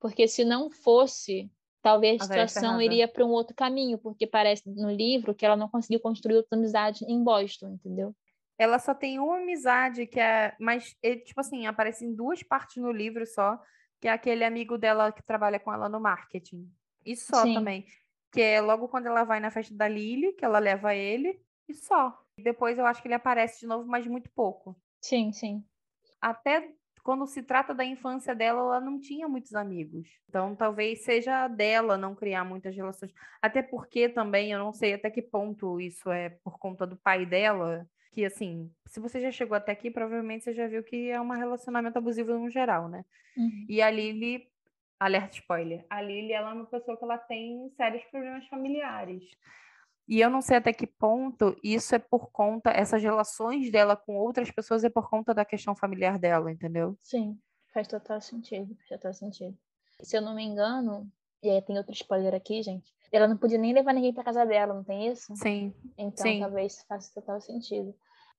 Porque se não fosse, talvez a situação iria para um outro caminho, porque parece no livro que ela não conseguiu construir outra amizade em Boston, entendeu? Ela só tem uma amizade que é, mas tipo assim, aparece em duas partes no livro só, que é aquele amigo dela que trabalha com ela no marketing. E só Sim. também. Que é logo quando ela vai na festa da Lily, que ela leva ele, e só. Depois eu acho que ele aparece de novo, mas muito pouco. Sim, sim. Até quando se trata da infância dela, ela não tinha muitos amigos. Então, talvez seja dela não criar muitas relações. Até porque também, eu não sei até que ponto isso é por conta do pai dela. Que, assim, se você já chegou até aqui, provavelmente você já viu que é um relacionamento abusivo no geral, né? Uhum. E a Lily Alerta spoiler. A Lily, ela é uma pessoa que ela tem sérios problemas familiares. E eu não sei até que ponto isso é por conta, essas relações dela com outras pessoas é por conta da questão familiar dela, entendeu? Sim, faz total sentido, faz total sentido. Se eu não me engano, e aí tem outro spoiler aqui, gente, ela não podia nem levar ninguém para casa dela, não tem isso? Sim. Então sim. talvez faça total sentido.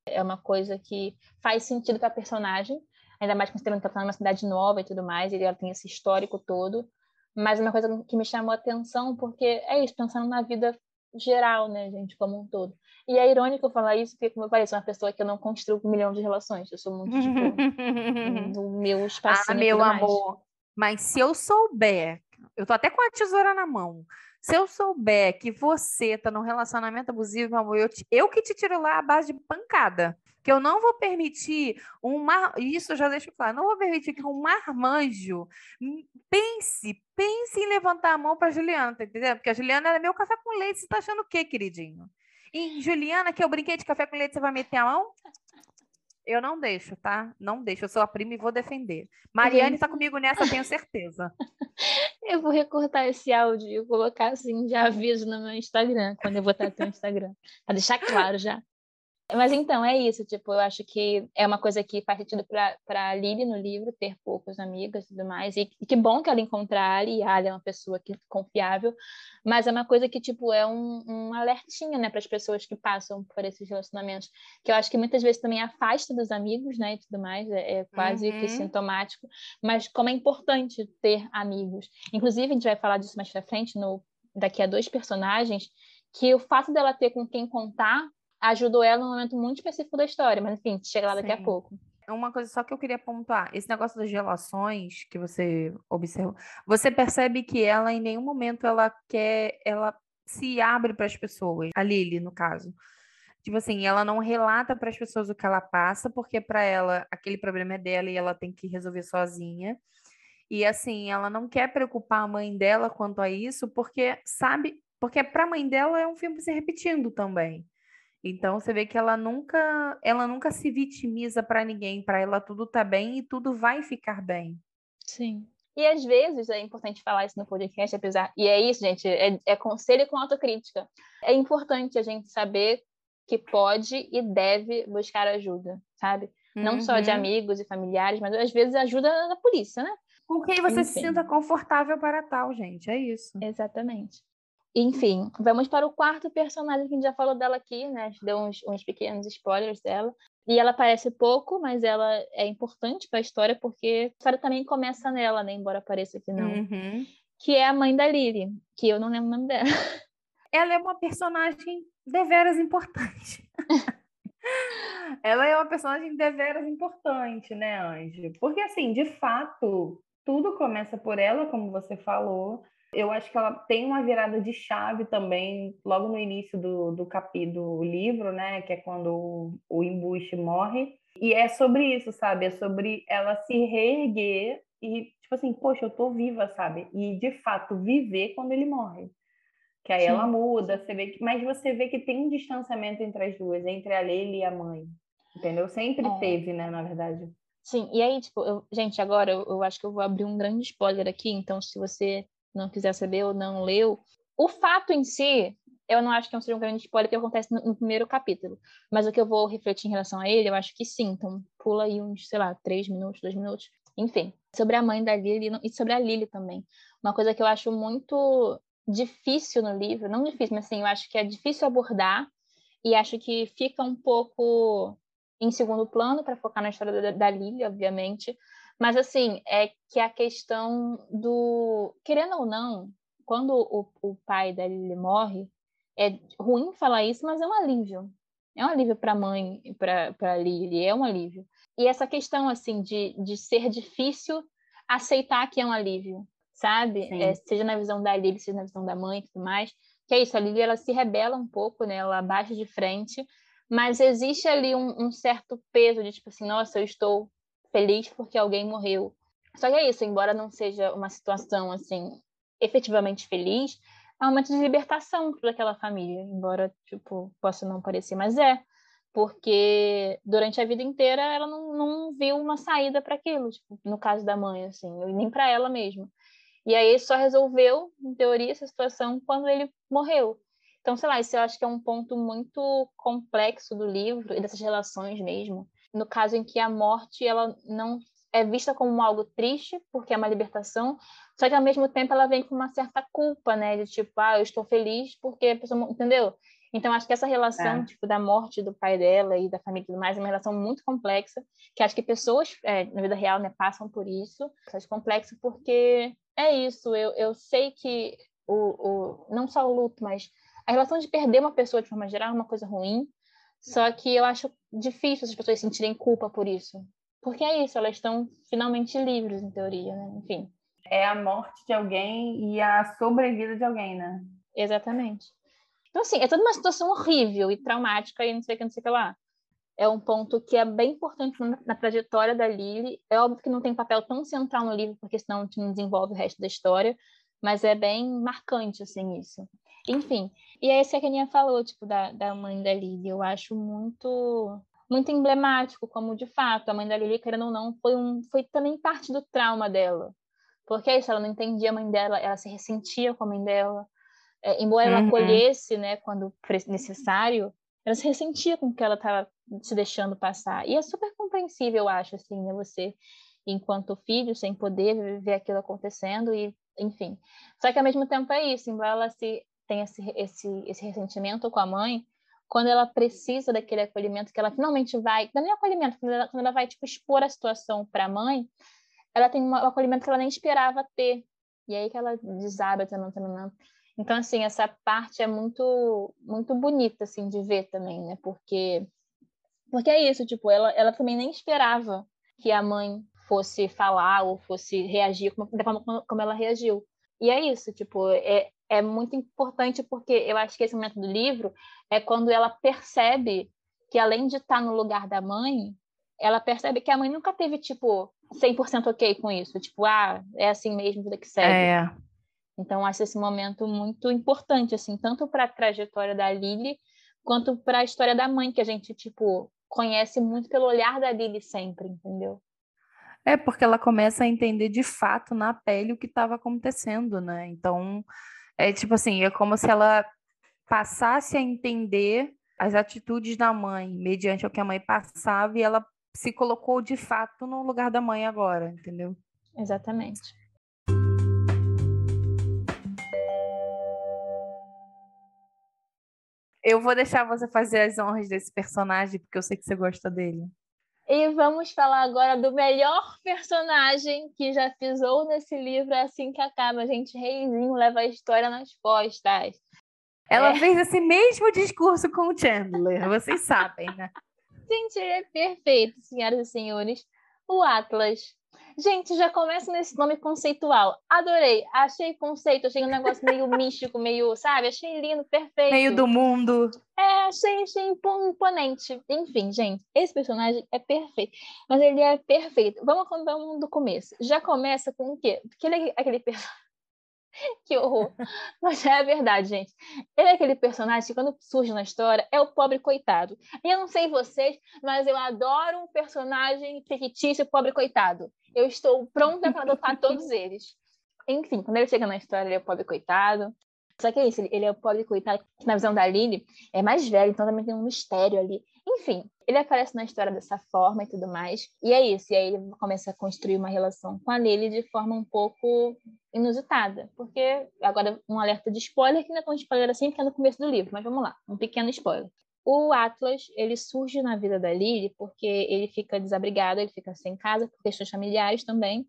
É uma coisa que faz sentido para a personagem, ainda mais considerando que ela está numa cidade nova e tudo mais, e ela tem esse histórico todo. Mas uma coisa que me chamou a atenção, porque é isso, pensando na vida geral, né, gente, como um todo. E é irônico falar isso, porque, como eu falei, sou uma pessoa que eu não construo um milhão de relações. Eu sou muito, tipo, no meu espaço. Ah, meu amor. Mas se eu souber, eu tô até com a tesoura na mão. Se eu souber que você tá num relacionamento abusivo, meu amor, eu, te, eu que te tiro lá a base de pancada que eu não vou permitir um mar... isso eu já deixo claro, não vou permitir que um marmanjo pense, pense em levantar a mão para Juliana, tá entendendo? Porque a Juliana é meu café com leite, você tá achando o quê, queridinho? E Juliana, que eu brinquei de café com leite, você vai meter a mão? Eu não deixo, tá? Não deixo. Eu sou a prima e vou defender. Mariane está comigo nessa, tenho certeza. Eu vou recortar esse áudio e colocar assim de aviso no meu Instagram, quando eu botar no Instagram. Para deixar claro já. Mas então, é isso, tipo, eu acho que é uma coisa que faz sentido para a Lily no livro, ter poucos amigos e tudo mais, e, e que bom que ela encontrar a Ali, a Ali é uma pessoa que, confiável, mas é uma coisa que, tipo, é um, um alertinho, né, para as pessoas que passam por esses relacionamentos, que eu acho que muitas vezes também afasta dos amigos, né, e tudo mais, é, é quase uhum. que sintomático, mas como é importante ter amigos. Inclusive, a gente vai falar disso mais pra frente, no, daqui a dois personagens, que o fato dela ter com quem contar ajudou ela num momento muito específico da história, mas enfim, chega lá daqui Sim. a pouco. Uma coisa só que eu queria pontuar, esse negócio das relações que você observou, você percebe que ela em nenhum momento ela quer, ela se abre para as pessoas, a Lily no caso. Tipo assim, ela não relata para as pessoas o que ela passa, porque para ela aquele problema é dela e ela tem que resolver sozinha. E assim, ela não quer preocupar a mãe dela quanto a isso, porque sabe, porque para a mãe dela é um filme se repetindo também. Então você vê que ela nunca, ela nunca se vitimiza para ninguém, para ela tudo tá bem e tudo vai ficar bem. Sim. E às vezes é importante falar isso no podcast, apesar. E é isso, gente, é, é conselho com autocrítica. É importante a gente saber que pode e deve buscar ajuda, sabe? Não só de uhum. amigos e familiares, mas às vezes ajuda da polícia, né? Com quem você Enfim. se sinta confortável para tal, gente. É isso. Exatamente. Enfim, vamos para o quarto personagem que a gente já falou dela aqui, né? A gente deu uns, uns pequenos spoilers dela. E ela aparece pouco, mas ela é importante para a história, porque a história também começa nela, né? Embora pareça que não. Uhum. Que é a mãe da Lily, que eu não lembro o nome dela. Ela é uma personagem deveras importante. ela é uma personagem deveras importante, né, Anjo? Porque, assim, de fato, tudo começa por ela, como você falou. Eu acho que ela tem uma virada de chave também, logo no início do, do capítulo do livro, né? Que é quando o, o embuste morre. E é sobre isso, sabe? É sobre ela se reerguer e, tipo assim, poxa, eu tô viva, sabe? E, de fato, viver quando ele morre. Que aí Sim. ela muda, você vê que, mas você vê que tem um distanciamento entre as duas, entre a Leila e a mãe. Entendeu? Sempre é. teve, né, na verdade. Sim, e aí, tipo, eu, gente, agora eu, eu, acho que eu vou abrir um grande spoiler aqui, então se você não quiser saber ou não leu, o fato em si eu não acho que é seja um grande spoiler que acontece no, no, primeiro capítulo. Mas o que eu vou refletir em relação a ele, eu acho que sim. Então, pula aí uns, sei lá, três minutos, dois minutos. Enfim, sobre a mãe da Lily e sobre a Lily também. Uma coisa que eu acho muito difícil no livro, não difícil, mas assim, eu acho que é difícil abordar e acho que fica um pouco em segundo plano para focar na história da, da Lily, obviamente. Mas assim, é que a questão do. Querendo ou não, quando o, o pai da Lily morre, é ruim falar isso, mas é um alívio. É um alívio para a mãe, para Lily, é um alívio. E essa questão, assim, de, de ser difícil aceitar que é um alívio, sabe? É, seja na visão da Lily, seja na visão da mãe e tudo mais. Que é isso, a Lily, ela se rebela um pouco, né? Ela bate de frente, mas existe ali um, um certo peso de, tipo assim, nossa, eu estou feliz porque alguém morreu. Só que é isso, embora não seja uma situação, assim, efetivamente feliz, é um momento de libertação para aquela família, embora, tipo, possa não parecer, mas é, porque durante a vida inteira ela não, não viu uma saída para aquilo, tipo, no caso da mãe, assim, nem para ela mesma. E aí só resolveu, em teoria, essa situação quando ele morreu. Então, sei lá, isso eu acho que é um ponto muito complexo do livro e dessas relações mesmo. No caso em que a morte, ela não é vista como algo triste, porque é uma libertação, só que ao mesmo tempo ela vem com uma certa culpa, né? De tipo, ah, eu estou feliz porque a pessoa. Entendeu? Então, acho que essa relação é. tipo, da morte do pai dela e da família e tudo mais é uma relação muito complexa, que acho que pessoas é, na vida real né, passam por isso. Acho complexo porque é isso, eu, eu sei que o, o, não só o luto, mas a relação de perder uma pessoa de forma geral é uma coisa ruim, só que eu acho difícil as pessoas sentirem culpa por isso. Porque é isso, elas estão finalmente livres, em teoria, né? Enfim. É a morte de alguém e a sobrevida de alguém, né? Exatamente. Então, assim, é toda uma situação horrível e traumática e não sei o que, não sei o que lá. É um ponto que é bem importante na, trajetória da Lily. É óbvio que não tem papel tão central no livro, porque senão não desenvolve o resto da história, mas é bem marcante, assim, isso. Enfim, e é isso que a Keninha falou, tipo, da, da mãe da Lily. Eu acho muito muito emblemático, como de fato a mãe da Lili, querendo ou não, foi, um, foi também parte do trauma dela. Porque é isso, ela não entendia a mãe dela, ela se ressentia com a mãe dela. É, embora ela uhum. acolhesse, né, quando necessário, ela se ressentia com o que ela estava se deixando passar. E é super compreensível, eu acho, assim, né, você, enquanto filho, sem poder ver aquilo acontecendo e, enfim. Só que ao mesmo tempo é isso, embora ela se tenha esse, esse, esse ressentimento com a mãe, quando ela precisa daquele acolhimento, que ela finalmente vai, não é acolhimento, quando ela, quando ela vai tipo, expor a situação para a mãe, ela tem um acolhimento que ela nem esperava ter. E aí que ela desaba, tanã, tanã. Então, assim, essa parte é muito muito bonita, assim, de ver também, né? Porque, porque é isso, tipo, ela, ela também nem esperava que a mãe fosse falar ou fosse reagir como, da forma como ela reagiu. E é isso, tipo, é, é muito importante porque eu acho que esse momento do livro é quando ela percebe que além de estar no lugar da mãe, ela percebe que a mãe nunca teve tipo 100% ok com isso, tipo, ah, é assim mesmo, vida que segue. É. Então acho esse momento muito importante assim, tanto para a trajetória da Lily quanto para a história da mãe que a gente tipo conhece muito pelo olhar da Lily sempre, entendeu? É porque ela começa a entender de fato na pele o que estava acontecendo, né? Então, é tipo assim, é como se ela passasse a entender as atitudes da mãe, mediante o que a mãe passava, e ela se colocou de fato no lugar da mãe agora, entendeu? Exatamente. Eu vou deixar você fazer as honras desse personagem, porque eu sei que você gosta dele. E vamos falar agora do melhor personagem que já pisou nesse livro. Assim que acaba, gente. Reizinho leva a história nas costas. Ela é. fez esse mesmo discurso com o Chandler, vocês sabem, né? Gente, ele é perfeito, senhoras e senhores. O Atlas Gente, já começa nesse nome conceitual. Adorei, achei conceito, achei um negócio meio místico, meio, sabe? Achei lindo, perfeito. Meio do mundo. É, achei, achei imponente. Enfim, gente, esse personagem é perfeito. Mas ele é perfeito. Vamos, vamos do começo. Já começa com o quê? Porque ele é aquele personagem que horror. Mas é verdade, gente. Ele é aquele personagem que, quando surge na história, é o pobre coitado. E eu não sei vocês, mas eu adoro um personagem fictício, pobre coitado. Eu estou pronta para adotar todos eles. Enfim, quando ele chega na história, ele é o pobre coitado. Só que é isso, ele é o pobre coitado, que na visão da Lily é mais velho, então também tem um mistério ali. Enfim, ele aparece na história dessa forma e tudo mais. E é isso, e aí ele começa a construir uma relação com a Lily de forma um pouco inusitada. Porque, agora, um alerta de spoiler, que não é tão spoiler assim, porque é no começo do livro, mas vamos lá, um pequeno spoiler. O Atlas, ele surge na vida da Lily porque ele fica desabrigado, ele fica sem casa, por questões familiares também.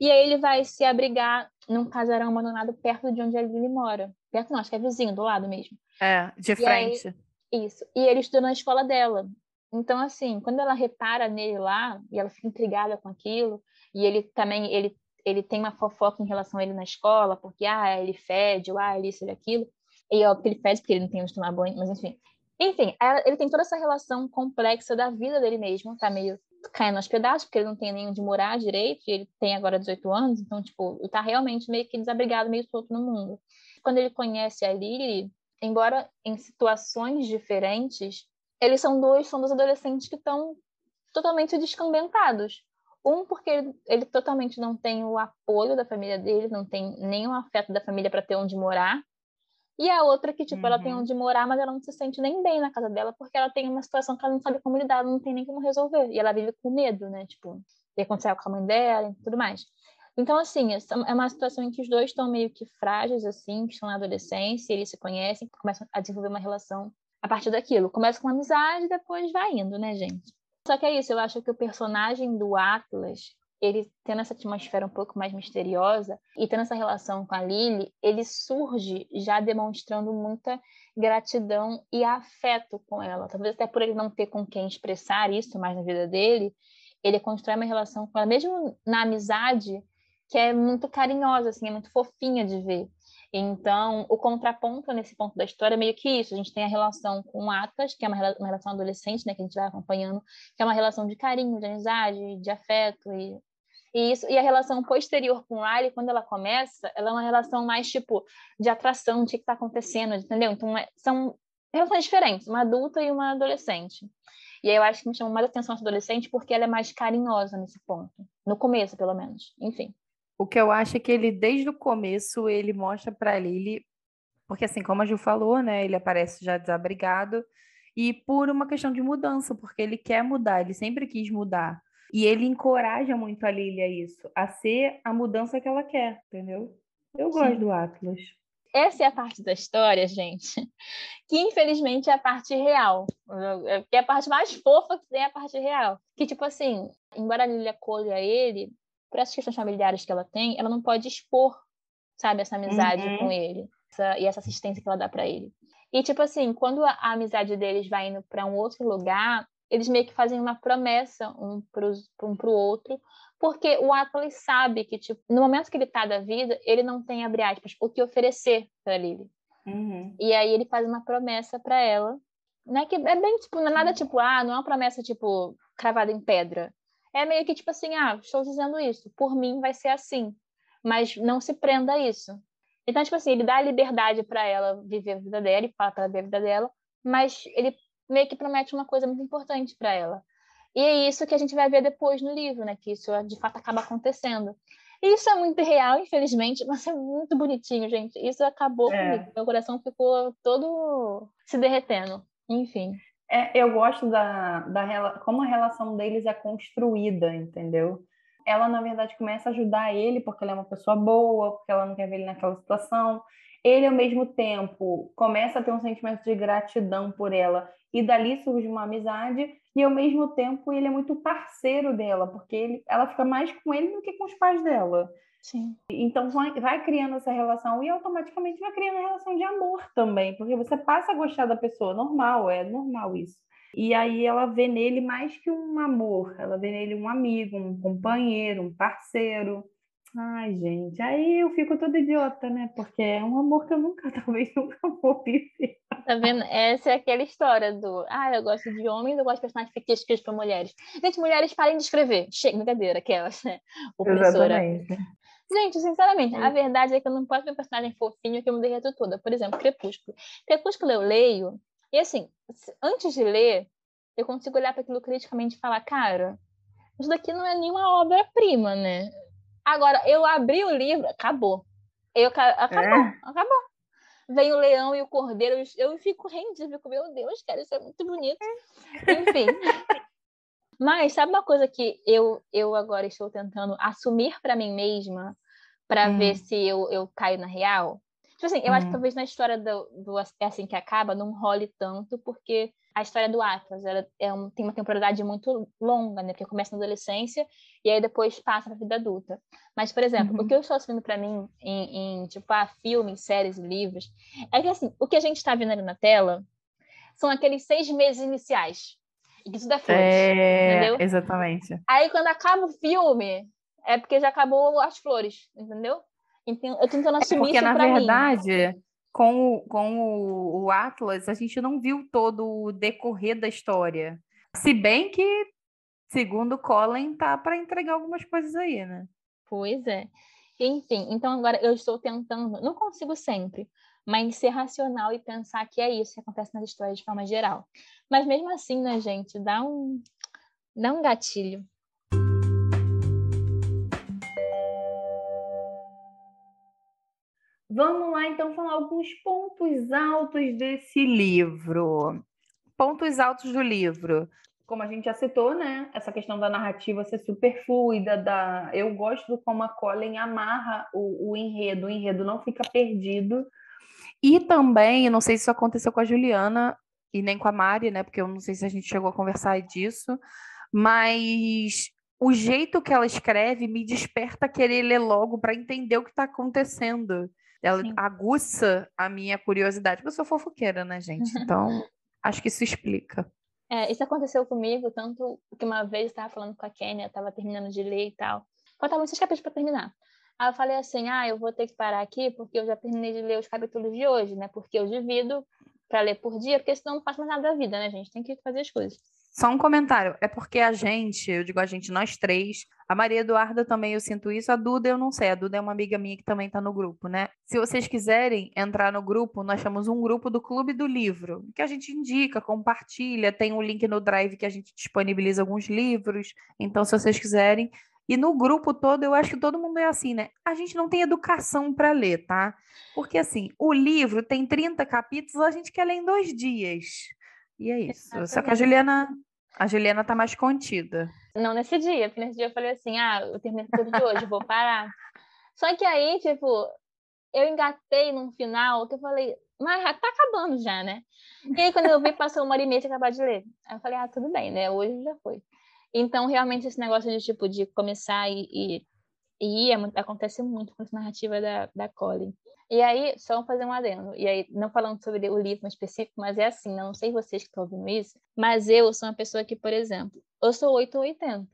E aí ele vai se abrigar num casarão abandonado perto de onde Lily mora. Perto não, acho que é vizinho, do lado mesmo. É, de frente. Aí, isso. E ele estuda na escola dela. Então, assim, quando ela repara nele lá, e ela fica intrigada com aquilo, e ele também, ele, ele tem uma fofoca em relação a ele na escola, porque, ah, ele fede, ou, ah, ele isso, ele aquilo. E óbvio que ele fede porque ele não tem onde tomar banho, mas enfim. Enfim, ele tem toda essa relação complexa da vida dele mesmo, tá meio caindo aos pedaços, porque ele não tem nem onde morar direito, e ele tem agora 18 anos, então, tipo, ele tá realmente meio que desabrigado, meio solto no mundo. Quando ele conhece a Lily, embora em situações diferentes, eles são dois, são dois adolescentes que estão totalmente descambentados. Um, porque ele, ele, totalmente não tem o apoio da família dele, não tem nenhum afeto da família para ter onde morar. E a outra que, tipo, uhum. ela tem uhum. onde morar, mas ela não se sente nem bem na casa dela, porque ela tem uma situação que ela não sabe como lidar, ela não tem nem como resolver. E ela vive com medo, né? Tipo, o que aconteceu com a mãe dela e tudo mais. Então, assim, é uma situação em que os dois estão meio que frágeis, assim, que estão na adolescência, eles se conhecem, começam a desenvolver uma relação a partir daquilo. Começa com uma amizade, depois vai indo, né, gente? Só que é isso, eu acho que o personagem do Atlas, ele tendo essa atmosfera um pouco mais misteriosa e tendo essa relação com a Lily, ele surge já demonstrando muita gratidão e afeto com ela. Talvez até por ele não ter com quem expressar isso mais na vida dele, ele constrói uma relação com ela, mesmo na amizade, que é muito carinhosa, assim, é muito fofinha de ver. Então, o contraponto nesse ponto da história é meio que isso. A gente tem a relação com Atlas, que é uma, relação adolescente, né, que a gente vai acompanhando, que é uma relação de carinho, de amizade, de afeto e e, isso, e a relação posterior com o Riley, quando ela começa, ela é uma relação mais, tipo, de atração, de o que está acontecendo, entendeu? Então, é, são relações diferentes, uma adulta e uma adolescente. E aí eu acho que me chamou mais atenção essa adolescente porque ela é mais carinhosa nesse ponto. No começo, pelo menos. Enfim. O que eu acho é que ele, desde o começo, ele mostra para Lily... Porque, assim, como a Ju falou, né? Ele aparece já desabrigado. E por uma questão de mudança, porque ele quer mudar, ele sempre quis mudar. E ele encoraja muito a Lily a isso, a ser a mudança que ela quer, entendeu? Eu Sim. gosto do Atlas. Essa é a parte da história, gente, que infelizmente é a parte real. Que é a parte mais fofa que tem é a parte real. Que, tipo assim, embora a Lily acolha ele, por essas questões familiares que ela tem, ela não pode expor, sabe, essa amizade uhum. com ele essa, e essa assistência que ela dá para ele. E, tipo assim, quando a, a amizade deles vai indo para um outro lugar, eles meio que fazem uma promessa um para um pro outro, porque o Atlas sabe que, tipo, no momento que ele tá da vida, ele não tem, abre aspas, o que oferecer para Lily. Uhum. E aí ele faz uma promessa para ela, né, que é bem, tipo, não é nada tipo, ah, não é uma promessa, tipo, cravada em pedra. É meio que, tipo assim, ah, estou dizendo isso, por mim vai ser assim, mas não se prenda a isso. Então, tipo assim, ele dá a liberdade para ela viver a vida dela, e fala para ela viver a vida dela, mas ele meio que promete uma coisa muito importante para ela. E é isso que a gente vai ver depois no livro, né? Que isso de fato acaba acontecendo. E isso é muito real, infelizmente, mas é muito bonitinho, gente. Isso acabou é. comigo. Meu coração ficou todo se derretendo. Enfim. É, eu gosto da, da como a relação deles é construída, entendeu? Ela, na verdade, começa a ajudar ele porque ela é uma pessoa boa, porque ela não quer ver ele naquela situação. Ele, ao mesmo tempo, começa a ter um sentimento de gratidão por ela e dali surge uma amizade e ao mesmo tempo ele é muito parceiro dela, porque ele, ela fica mais com ele do que com os pais dela. Sim. Então vai, vai criando essa relação e automaticamente vai criando a relação de amor também, porque você passa a gostar da pessoa, normal, é normal isso. E aí ela vê nele mais que um amor, ela vê nele um amigo, um companheiro, um parceiro. Ai, gente, aí eu fico toda idiota, né? Porque é um amor que eu nunca, talvez nunca vou viver. Tá vendo? Essa é aquela história do. Ah, eu gosto de homens, eu gosto de personagens fictícios para mulheres. Gente, mulheres parem de escrever. Chega, brincadeira, aquelas, né? Opressora. Exatamente. Gente, sinceramente, a verdade é que eu não posso ver um personagem fofinho que eu me derreto toda. Por exemplo, Crepúsculo. Crepúsculo eu leio, e assim, antes de ler, eu consigo olhar para aquilo criticamente e falar, cara, isso daqui não é nenhuma obra-prima, né? Agora, eu abri o livro, acabou. Eu, acabou, é. acabou. vem o leão e o cordeiro, eu fico rendida, fico, meu Deus, cara, isso é muito bonito. Enfim. Mas sabe uma coisa que eu, eu agora estou tentando assumir para mim mesma, para hum. ver se eu, eu caio na real? Tipo assim, eu hum. acho que hum. talvez na história do, do É Assim Que Acaba não role tanto, porque a história do Atlas ela é um, tem uma temporalidade muito longa, né? Porque começa na adolescência e aí depois passa para a vida adulta. Mas, por exemplo, uhum. o que eu estou assumindo para mim em, em, tipo, ah, filmes, séries e livros, é que, assim, o que a gente está vendo ali na tela são aqueles seis meses iniciais. E tudo é flores, é, entendeu? Exatamente. Aí, quando acaba o filme, é porque já acabou as flores, entendeu? Então, eu tô tentando é assumir é porque, isso na verdade, mim. Com, o, com o, o Atlas, a gente não viu todo o decorrer da história. Se bem que, segundo Colin, tá para entregar algumas coisas aí, né? Pois é. Enfim, então agora eu estou tentando, não consigo sempre, mas ser racional e pensar que é isso que acontece nas histórias de forma geral. Mas mesmo assim, né, gente, dá um, dá um gatilho. Vamos lá, então, falar alguns pontos altos desse livro. Pontos altos do livro. Como a gente já citou, né? Essa questão da narrativa ser super fluida, da... eu gosto como a Colin amarra o, o enredo, o enredo não fica perdido. E também, não sei se isso aconteceu com a Juliana e nem com a Mari, né? Porque eu não sei se a gente chegou a conversar disso, mas o jeito que ela escreve me desperta querer ler logo para entender o que está acontecendo. Ela Sim. aguça a minha curiosidade, porque eu sou fofoqueira, né, gente? Então, acho que isso explica. É, isso aconteceu comigo, tanto que uma vez eu estava falando com a Kênia, estava terminando de ler e tal. Faltavam seis capítulos para terminar. Aí eu falei assim: ah, eu vou ter que parar aqui porque eu já terminei de ler os capítulos de hoje, né? Porque eu divido para ler por dia, porque senão não faço mais nada da vida, né, gente? Tem que fazer as coisas. Só um comentário. É porque a gente, eu digo a gente, nós três, a Maria Eduarda também eu sinto isso, a Duda eu não sei, a Duda é uma amiga minha que também está no grupo, né? Se vocês quiserem entrar no grupo, nós temos um grupo do Clube do Livro, que a gente indica, compartilha, tem um link no Drive que a gente disponibiliza alguns livros. Então, se vocês quiserem, e no grupo todo, eu acho que todo mundo é assim, né? A gente não tem educação para ler, tá? Porque assim, o livro tem 30 capítulos, a gente quer ler em dois dias. E é isso. Exatamente. Só que a Juliana, a Juliana tá mais contida. Não nesse dia, porque nesse dia eu falei assim: ah, eu terminei tudo de hoje, vou parar. Só que aí, tipo, eu engatei num final que eu falei, mas tá acabando já, né? E aí, quando eu vi, passou uma hora e meia de acabar de ler. Aí eu falei, ah, tudo bem, né? Hoje já foi. Então, realmente, esse negócio de, tipo, de começar e, e, e ir, é, acontece muito com essa narrativa da, da Colin. E aí, só fazer um adendo. E aí, não falando sobre o livro específico, mas é assim, não sei vocês que estão ouvindo isso, mas eu sou uma pessoa que, por exemplo, eu sou 8 ou 80.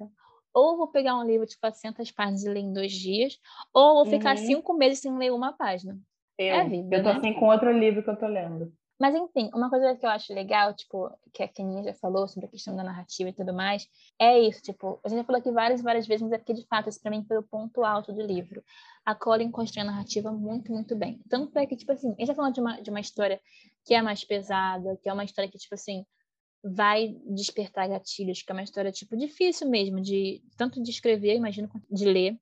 Ou vou pegar um livro de 400 páginas e ler em dois dias, ou vou ficar uhum. cinco meses sem ler uma página. Eu, é vida, eu tô né? assim com outro livro que eu tô lendo. Mas, enfim, uma coisa que eu acho legal, tipo, que a Keninha já falou sobre a questão da narrativa e tudo mais, é isso, tipo, a gente já falou aqui várias várias vezes, mas é porque, de fato, esse pra mim foi o ponto alto do livro. A Colin constrói a narrativa muito, muito bem. Tanto é que, tipo assim, a gente tá falando de uma, de uma história que é mais pesada, que é uma história que, tipo assim, vai despertar gatilhos, que é uma história, tipo, difícil mesmo, de tanto de escrever, imagino, quanto de ler.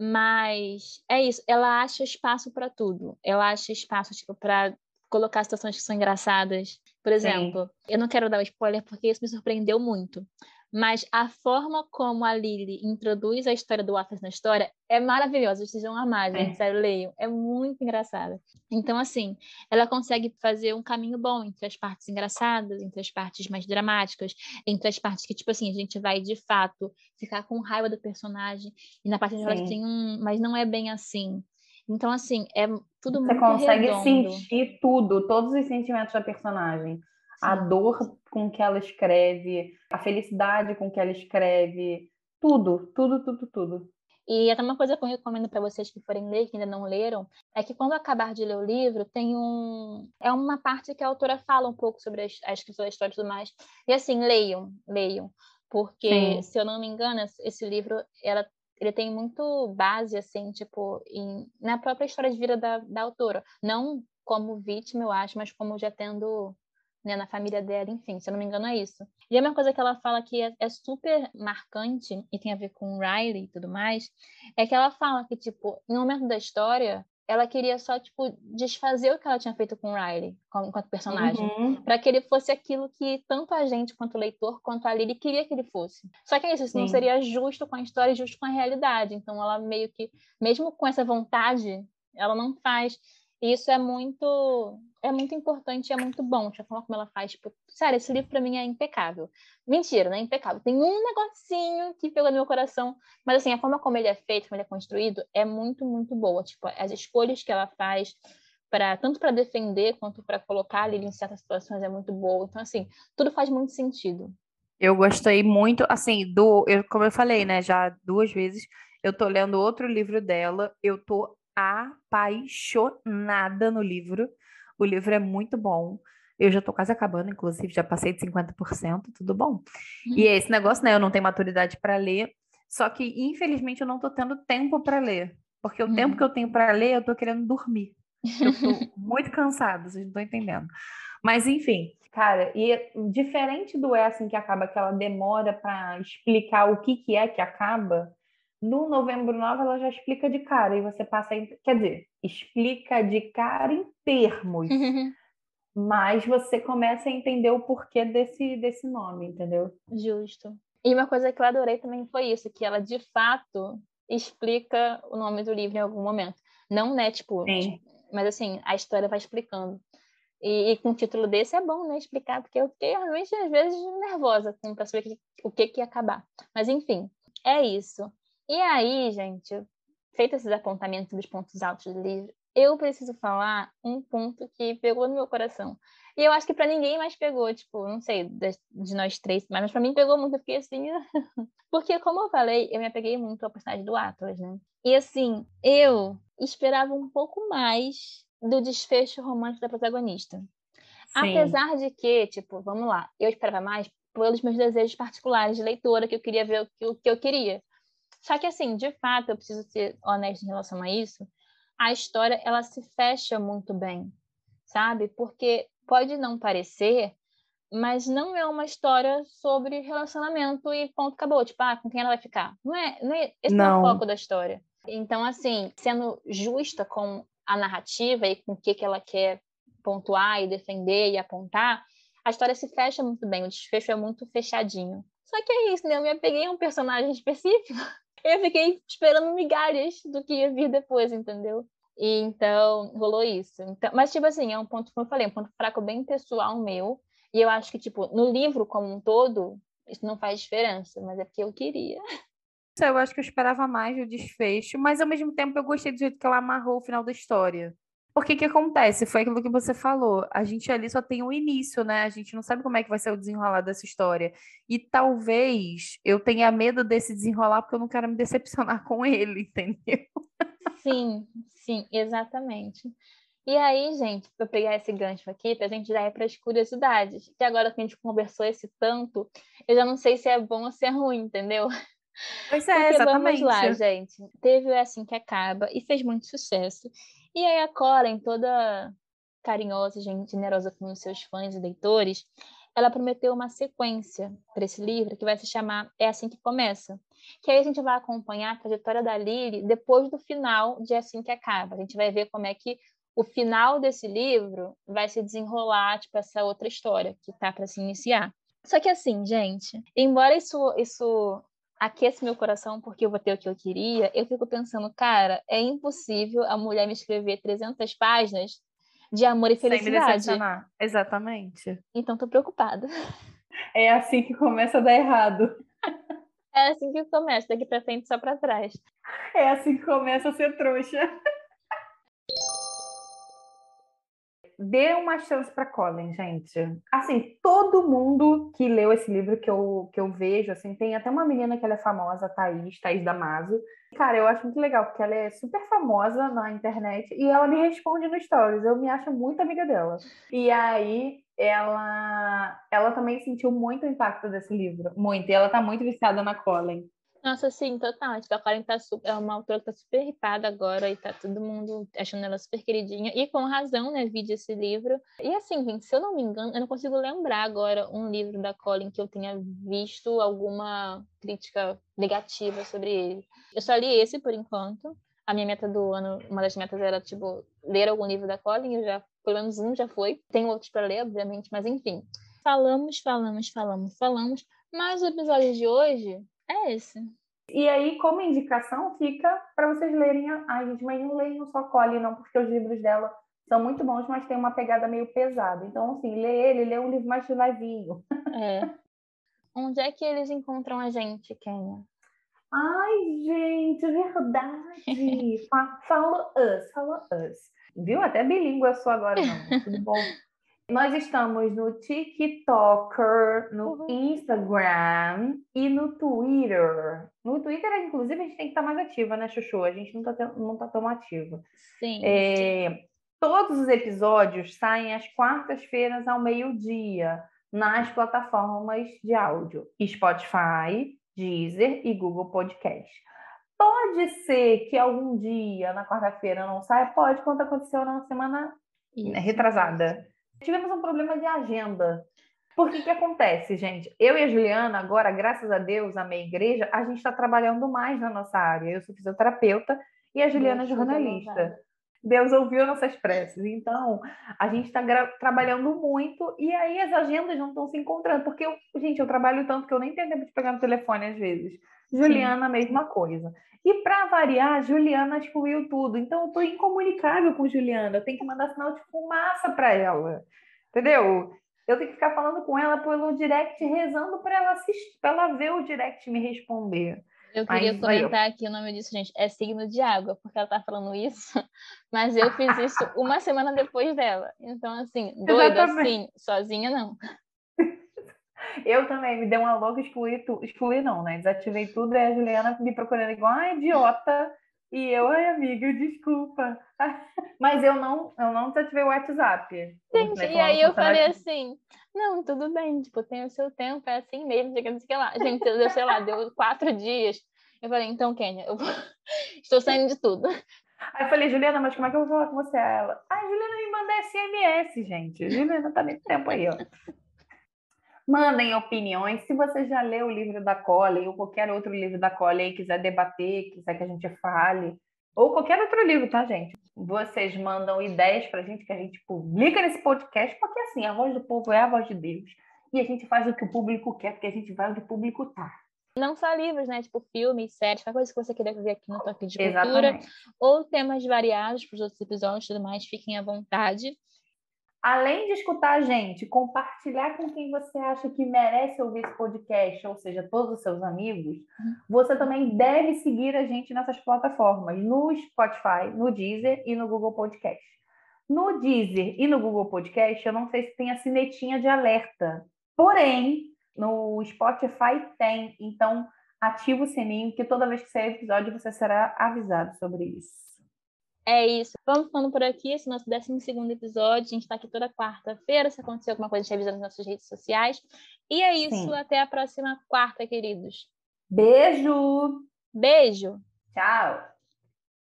Mas é isso, ela acha espaço para tudo. Ela acha espaço, tipo, para colocar situações que são engraçadas. Por exemplo, Sim. eu não quero dar um spoiler porque isso me surpreendeu muito. Mas a forma como a Lily introduz a história do Atlas na história é maravilhosa. Vocês vão amar, gente. É. Sério, leiam. É muito engraçada. Então, assim, ela consegue fazer um caminho bom entre as partes engraçadas, entre as partes mais dramáticas, entre as partes que, tipo assim, a gente vai de fato ficar com raiva do personagem. E na parte de ela tem um. Mas não é bem assim. Então, assim, é tudo Você muito consegue redondo. sentir tudo, todos os sentimentos da personagem. Sim. A dor com que ela escreve, a felicidade com que ela escreve, tudo, tudo, tudo, tudo. E até uma coisa que eu recomendo para vocês que forem ler, que ainda não leram, é que quando acabar de ler o livro, tem um. É uma parte que a autora fala um pouco sobre a escrita da história e tudo mais. E assim, leiam, leiam. Porque, Sim. se eu não me engano, esse livro ela ele tem muito base, assim, tipo, em, na própria história de vida da, da autora. Não como vítima, eu acho, mas como já tendo né, na família dela, enfim, se eu não me engano é isso. E a mesma coisa que ela fala que é, é, super marcante e tem a ver com Riley e tudo mais, é que ela fala que, tipo, no momento da história, ela queria só, tipo, desfazer o que ela tinha feito com o Riley, enquanto personagem. Uhum. para que ele fosse aquilo que tanto a gente, quanto o leitor, quanto a Lily queria que ele fosse. Só que é isso, isso não seria justo com a história e justo com a realidade. Então ela meio que, mesmo com essa vontade, ela não faz. E isso é muito é muito importante e é muito bom. A forma como ela faz, tipo, sério, esse livro para mim é impecável. Mentira, não é impecável. Tem um negocinho que pegou no meu coração, mas assim, a forma como ele é feito, como ele é construído, é muito, muito boa. Tipo, as escolhas que ela faz para tanto para defender quanto para colocar ele em certas situações é muito boa. Então assim, tudo faz muito sentido. Eu gostei muito, assim, do, eu, como eu falei, né, já duas vezes, eu tô lendo outro livro dela, eu tô apaixonada no livro. O livro é muito bom. Eu já tô quase acabando, inclusive, já passei de 50%, tudo bom. Uhum. E é esse negócio, né? Eu não tenho maturidade para ler, só que infelizmente eu não tô tendo tempo para ler, porque o uhum. tempo que eu tenho para ler, eu tô querendo dormir. Eu tô muito cansada, vocês não estão entendendo. Mas enfim, cara, e diferente do é assim que acaba, que ela demora para explicar o que que é que acaba, no Novembro 9, ela já explica de cara, e você passa. Em, quer dizer, explica de cara em termos, mas você começa a entender o porquê desse, desse nome, entendeu? Justo. E uma coisa que eu adorei também foi isso, que ela de fato explica o nome do livro em algum momento. Não, né, tipo, mas assim, a história vai explicando. E, e, com o título desse é bom, né, explicar, porque eu fiquei realmente, às vezes, nervosa para saber o que, que ia acabar. Mas, enfim, é isso. E aí, gente, feito esses apontamentos dos pontos altos do livro, eu preciso falar um ponto que pegou no meu coração. E eu acho que para ninguém mais pegou, tipo, não sei, de, nós três, mas para mim pegou muito, eu fiquei assim. Porque, como eu falei, eu me apeguei muito ao personagem do Atlas, né? E assim, eu esperava um pouco mais do desfecho romântico da protagonista. Sim. Apesar de que, tipo, vamos lá, eu esperava mais pelos meus desejos particulares de leitora, que eu queria ver o que eu queria. Só que, assim, de fato, eu preciso ser honesta em relação a isso, a história, ela se fecha muito bem, sabe? Porque pode não parecer, mas não é uma história sobre relacionamento e ponto, acabou. Tipo, ah, com quem ela vai ficar? Não é, não é esse não. não é o foco da história. Então, assim, sendo justa com a narrativa e com o que, que ela quer pontuar e defender e apontar, a história se fecha muito bem, o desfecho é muito fechadinho. Só que é isso, né? Eu me apeguei a um personagem específico eu fiquei esperando migalhas do que ia vir depois, entendeu? E então rolou isso. Então, mas, tipo assim, é um ponto, como eu falei, um ponto fraco bem pessoal meu. E eu acho que, tipo, no livro como um todo, isso não faz diferença, mas é porque eu queria. Eu acho que eu esperava mais o desfecho, mas ao mesmo tempo eu gostei do jeito que ela amarrou o final da história. Porque que acontece? Foi aquilo que você falou. A gente ali só tem o início, né? A gente não sabe como é que vai ser o desenrolar dessa história. E talvez eu tenha medo desse desenrolar porque eu não quero me decepcionar com ele, entendeu? Sim, sim, exatamente. E aí, gente, para pegar esse gancho aqui, para a gente já ir para as curiosidades, que agora que a gente conversou esse tanto, eu já não sei se é bom ou se é ruim, entendeu? Pois é, Porque exatamente. Vamos lá, gente. Teve o Assim Que Acaba e fez muito sucesso. E aí a Coren, toda carinhosa, generosa com os seus fãs e leitores, ela prometeu uma sequência para esse livro que vai se chamar É Assim Que Começa. Que aí a gente vai acompanhar a trajetória da Lily depois do final de Assim Que Acaba. A gente vai ver como é que o final desse livro vai se desenrolar, tipo, essa outra história que tá para se iniciar. Só que assim, gente, embora isso, isso aquece meu coração porque eu vou ter o que eu queria, eu fico pensando, cara, é impossível a mulher me escrever 300 páginas de amor e felicidade. Sem me Exatamente. Então tô preocupada. É assim que começa a dar errado. É assim que começa, daqui pra frente só pra trás. É assim que começa a ser trouxa. Dê uma chance para Colin, gente. Assim, todo mundo que leu esse livro que eu, que eu vejo, assim, tem até uma menina que ela é famosa, Thaís, Thaís Damaso. Cara, eu acho muito legal, porque ela é super famosa na internet e ela me responde no stories. Eu me acho muito amiga dela. E aí, ela, ela também sentiu muito o impacto desse livro. Muito. E ela tá muito viciada na Colin. Nossa, sim, total. Tipo, a Karen tá super, é uma autora que tá super hipada agora e tá todo mundo achando ela super queridinha. E com razão, né, vi esse livro. E assim, gente, se eu não me engano, eu não consigo lembrar agora um livro da Colin que eu tenha visto alguma crítica negativa sobre ele. Eu só li esse por enquanto. A minha meta do ano, uma das metas era, tipo, ler algum livro da Colin, eu já, pelo menos um já foi. Tem outros para ler, obviamente, mas enfim. Falamos, falamos, falamos, falamos, mas o episódio de hoje é esse. E aí, como indicação, fica para vocês lerem. A... Ai, gente, mas não leiam só Colin, não, porque os livros dela são muito bons, mas tem uma pegada meio pesada. Então, assim, lê ele, lê um livro mais levinho. É. Onde é que eles encontram a gente, Kenya? Ai, gente, verdade. Fala us, fala us. Viu? Até bilíngue eu sou agora, não. Tudo bom? Nós estamos no TikToker, no uhum. Instagram e no Twitter. No Twitter, inclusive, a gente tem que estar mais ativa, né, Chuchu? A gente não está não tá tão ativa. Sim. É, todos os episódios saem às quartas-feiras ao meio-dia nas plataformas de áudio Spotify, Deezer e Google Podcast. Pode ser que algum dia, na quarta-feira, não saia? Pode, quando aconteceu na semana Isso. retrasada. Tivemos um problema de agenda. Por que que acontece, gente? Eu e a Juliana, agora, graças a Deus, a minha igreja, a gente está trabalhando mais na nossa área. Eu sou fisioterapeuta e a Juliana é jornalista. Deus ouviu nossas preces. Então, a gente está trabalhando muito e aí as agendas não estão se encontrando, porque, eu, gente, eu trabalho tanto que eu nem tenho tempo de pegar no telefone às vezes. Juliana, a mesma coisa. E para variar, Juliana excluiu tudo. Então, eu estou incomunicável com Juliana. Eu tenho que mandar sinal de fumaça para ela. Entendeu? Eu tenho que ficar falando com ela pelo direct, rezando para ela assistir, ela ver o direct me responder. Eu queria comentar eu... aqui o nome disso, gente. É signo de água, porque ela tá falando isso. Mas eu fiz isso uma semana depois dela. Então, assim, doida assim, sozinha não. Eu também me dei uma louca, excluí, tu... excluí não, né? Desativei tudo e a Juliana me procurando igual a idiota. E eu, ai, amiga, desculpa. Mas eu não, eu não desativei o WhatsApp. Gente, e aí eu falei assim, não, tudo bem, tipo, tem o seu tempo, é assim mesmo, que lá. Gente, deu, sei lá, deu quatro dias. Eu falei, então, Kênia, eu estou saindo de tudo. Aí eu falei, Juliana, mas como é que eu vou falar com você? Ela, ai, Juliana me manda SMS, gente. Juliana tá muito tempo aí, ó. Mandem opiniões. Se você já leu o livro da Cole ou qualquer outro livro da Cole e quiser debater, quiser que a gente fale, ou qualquer outro livro, tá, gente? Vocês mandam ideias pra gente que a gente publica nesse podcast, porque assim, a voz do povo é a voz de Deus. E a gente faz o que o público quer, porque a gente vai onde o público tá. Não só livros, né? Tipo filmes, séries, qualquer coisa que você queira ver aqui no Toque de Cultura. Exatamente. Ou temas variados para os outros episódios e tudo mais, fiquem à vontade além de escutar a gente, compartilhar com quem você acha que merece ouvir esse podcast, ou seja, todos os seus amigos, uhum. você também deve seguir a gente nessas plataformas, no Spotify, no Deezer e no Google Podcast. No Deezer e no Google Podcast, eu não sei se tem a sinetinha de alerta, porém, no Spotify tem, então ativa o sininho que toda vez que sair episódio você será avisado sobre isso. É isso. Vamos ficando por aqui. Esse é o nosso 12 episódio. A gente está aqui toda quarta-feira. Se acontecer alguma coisa, a gente avisa nas nossas redes sociais. E é isso. Sim. Até a próxima quarta, queridos. Beijo! Beijo! Tchau!